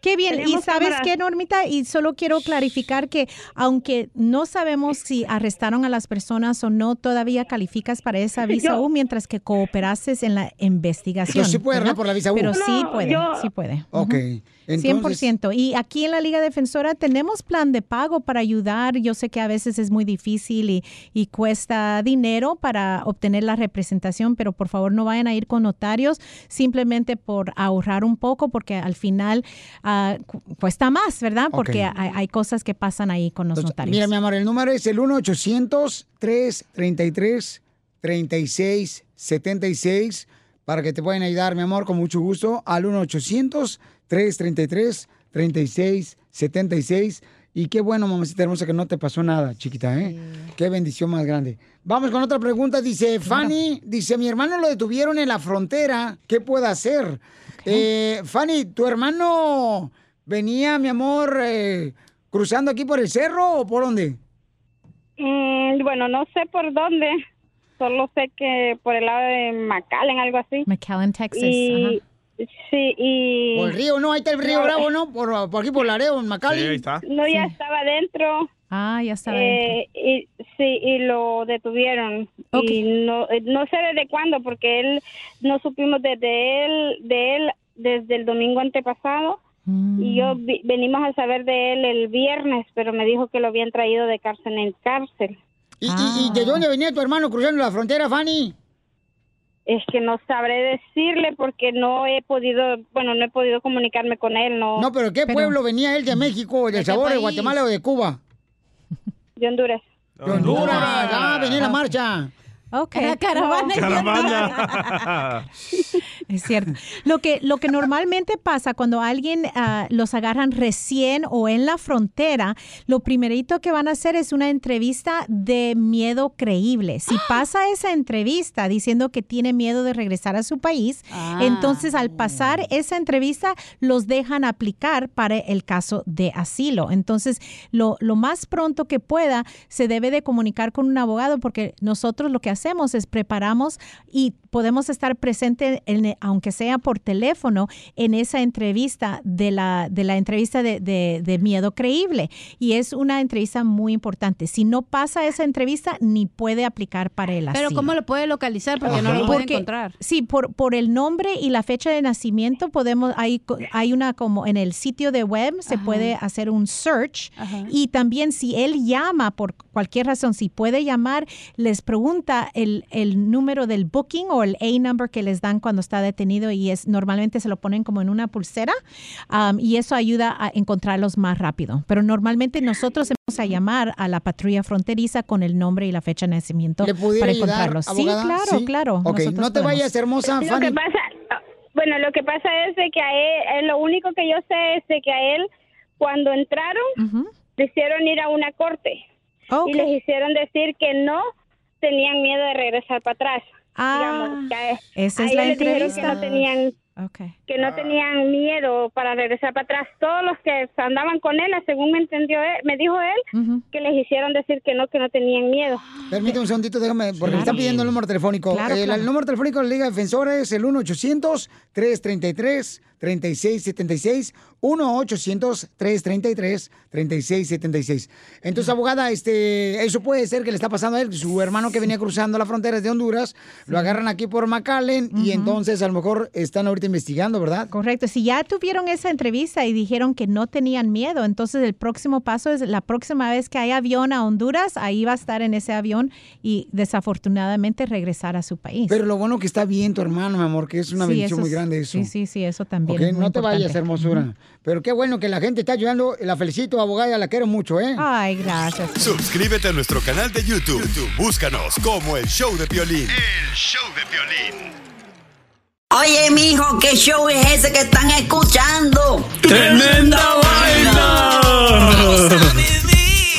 Qué bien. Y sabes cámaras. qué, Normita, y solo quiero clarificar que aunque no sabemos si arrestaron a las personas o no, todavía calificas para esa [laughs] visa Yo- U mientras que cooperases en la investigación. Entonces, sí puede arreglar por la visa U. Pero sí No, puede, yo- sí puede. Ok. Entonces- 100%. Y aquí en la Liga Defensora tenemos plan de pago para ayudar. Yo sé que a veces es muy difícil y, y cuesta dinero para obtener la representación, pero por favor no vayan a ir con notarios simplemente por ahorrar un poco, porque al final ah, cu- cuesta más, ¿verdad? Porque hay cosas que pasan ahí con los notarios. Mira, mi amor, el número es el 1-800-333-3676 para que te puedan ayudar, mi amor, con mucho gusto, al 1-800-333-3676. Y qué bueno, mamacita hermosa, que no te pasó nada, chiquita, ¿eh? Qué bendición más grande. Vamos con otra pregunta. Dice Fanny, dice, mi hermano lo detuvieron en la frontera. ¿Qué puede hacer? Eh, Fanny, tu hermano venía, mi amor, eh, cruzando aquí por el cerro o por dónde? Mm, bueno, no sé por dónde. Solo sé que por el lado de McAllen, algo así. McAllen, Texas. Y, sí, y... Por el río, no, ahí está el río Bravo, ¿no? Por, por aquí por Laredo, en McAllen. No, ya estaba adentro. Ah, ya estaba Eh, y, sí, y lo detuvieron. Y no, eh, no sé desde cuándo, porque él, no supimos desde él, de él desde el domingo antepasado. Y yo vi- venimos a saber de él el viernes, pero me dijo que lo habían traído de cárcel en cárcel. ¿Y, y- y de dónde venía tu hermano cruzando la frontera, Fanny? Es que no sabré decirle porque no he podido, bueno, no he podido comunicarme con él, no. No, pero ¿qué pueblo venía él de México, de Sabor, de? Guatemala o de Cuba? De Honduras. De Honduras, ya venía la marcha. Ok. La caravana. [laughs] Es cierto. Lo que, lo que normalmente pasa cuando alguien ah, los agarran recién o en la frontera, lo primerito que van a hacer es una entrevista de miedo creíble. Si pasa esa entrevista diciendo que tiene miedo de regresar a su país, Ah. entonces al pasar esa entrevista los dejan aplicar para el caso de asilo. Entonces, lo, lo más pronto que pueda, se debe de comunicar con un abogado porque nosotros lo que hacemos es preparamos y podemos estar presente, en- aunque sea por teléfono, en esa entrevista de la, de la entrevista de, de- de miedo creíble. Y es una entrevista muy importante. Si no pasa esa entrevista, ni puede aplicar para el asilo. Pero ¿cómo lo puede localizar? Porque no lo puede Porque- encontrar. Sí, por, por el nombre y la fecha de nacimiento podemos, hay, co- hay una como en el sitio de web se puede hacer un search y también si él llama por cualquier razón, si puede llamar, les pregunta el, el número del booking o el A-number que les dan cuando está detenido y es normalmente se lo ponen como en una pulsera um, y eso ayuda a encontrarlos más rápido. Pero normalmente nosotros vamos a llamar a la patrulla fronteriza con el nombre y la fecha de nacimiento ¿Le pudiera para ayudar, encontrarlos. abogada? Sí, claro, Sí. claro. Ok, Nosotros no te podemos. vayas, hermosa Lo Fanny. que pasa, bueno, lo que pasa es de que a él, eh, lo único que yo sé es de que a él, cuando entraron, le hicieron ir a una corte y les hicieron decir que no tenían miedo de regresar para atrás. Digamos, Ah, esa es la que entrevista. no tenían que no tenían miedo para regresar para atrás. Todos los que andaban con él, según me entendió él, me dijo él, que les hicieron decir que no, que no tenían miedo. Permíteme un segundito, déjame, porque me están pidiendo el número telefónico. Claro, el, claro. el número telefónico de la Liga Defensora es el 1-800-333-3676. 1-800-333-3676. Entonces, abogada, este, eso puede ser que le está pasando a él. Su hermano que venía cruzando las fronteras de Honduras, lo agarran aquí por McAllen y entonces a lo mejor están ahorita investigando, ¿verdad? Correcto. Si ya tuvieron esa entrevista y dijeron que no tenían miedo, entonces el próximo paso es la próxima vez que hay avión a Honduras, ahí va a estar en ese avión y desafortunadamente regresar a su país. Pero lo bueno que está bien tu hermano, mi amor, que es una Sí, bendición muy grande eso. Sí, sí, sí, eso también. Muy no te vayas, hermosura. Pero qué bueno que la gente está ayudando. La felicito, abogada, la quiero mucho, ¿eh? Ay, gracias. Suscríbete a nuestro canal de YouTube. YouTube, Búscanos como El Show de Piolín. El Show de Piolín. Oye, mijo, ¿qué show es ese que están escuchando? ¡Tremenda vaina!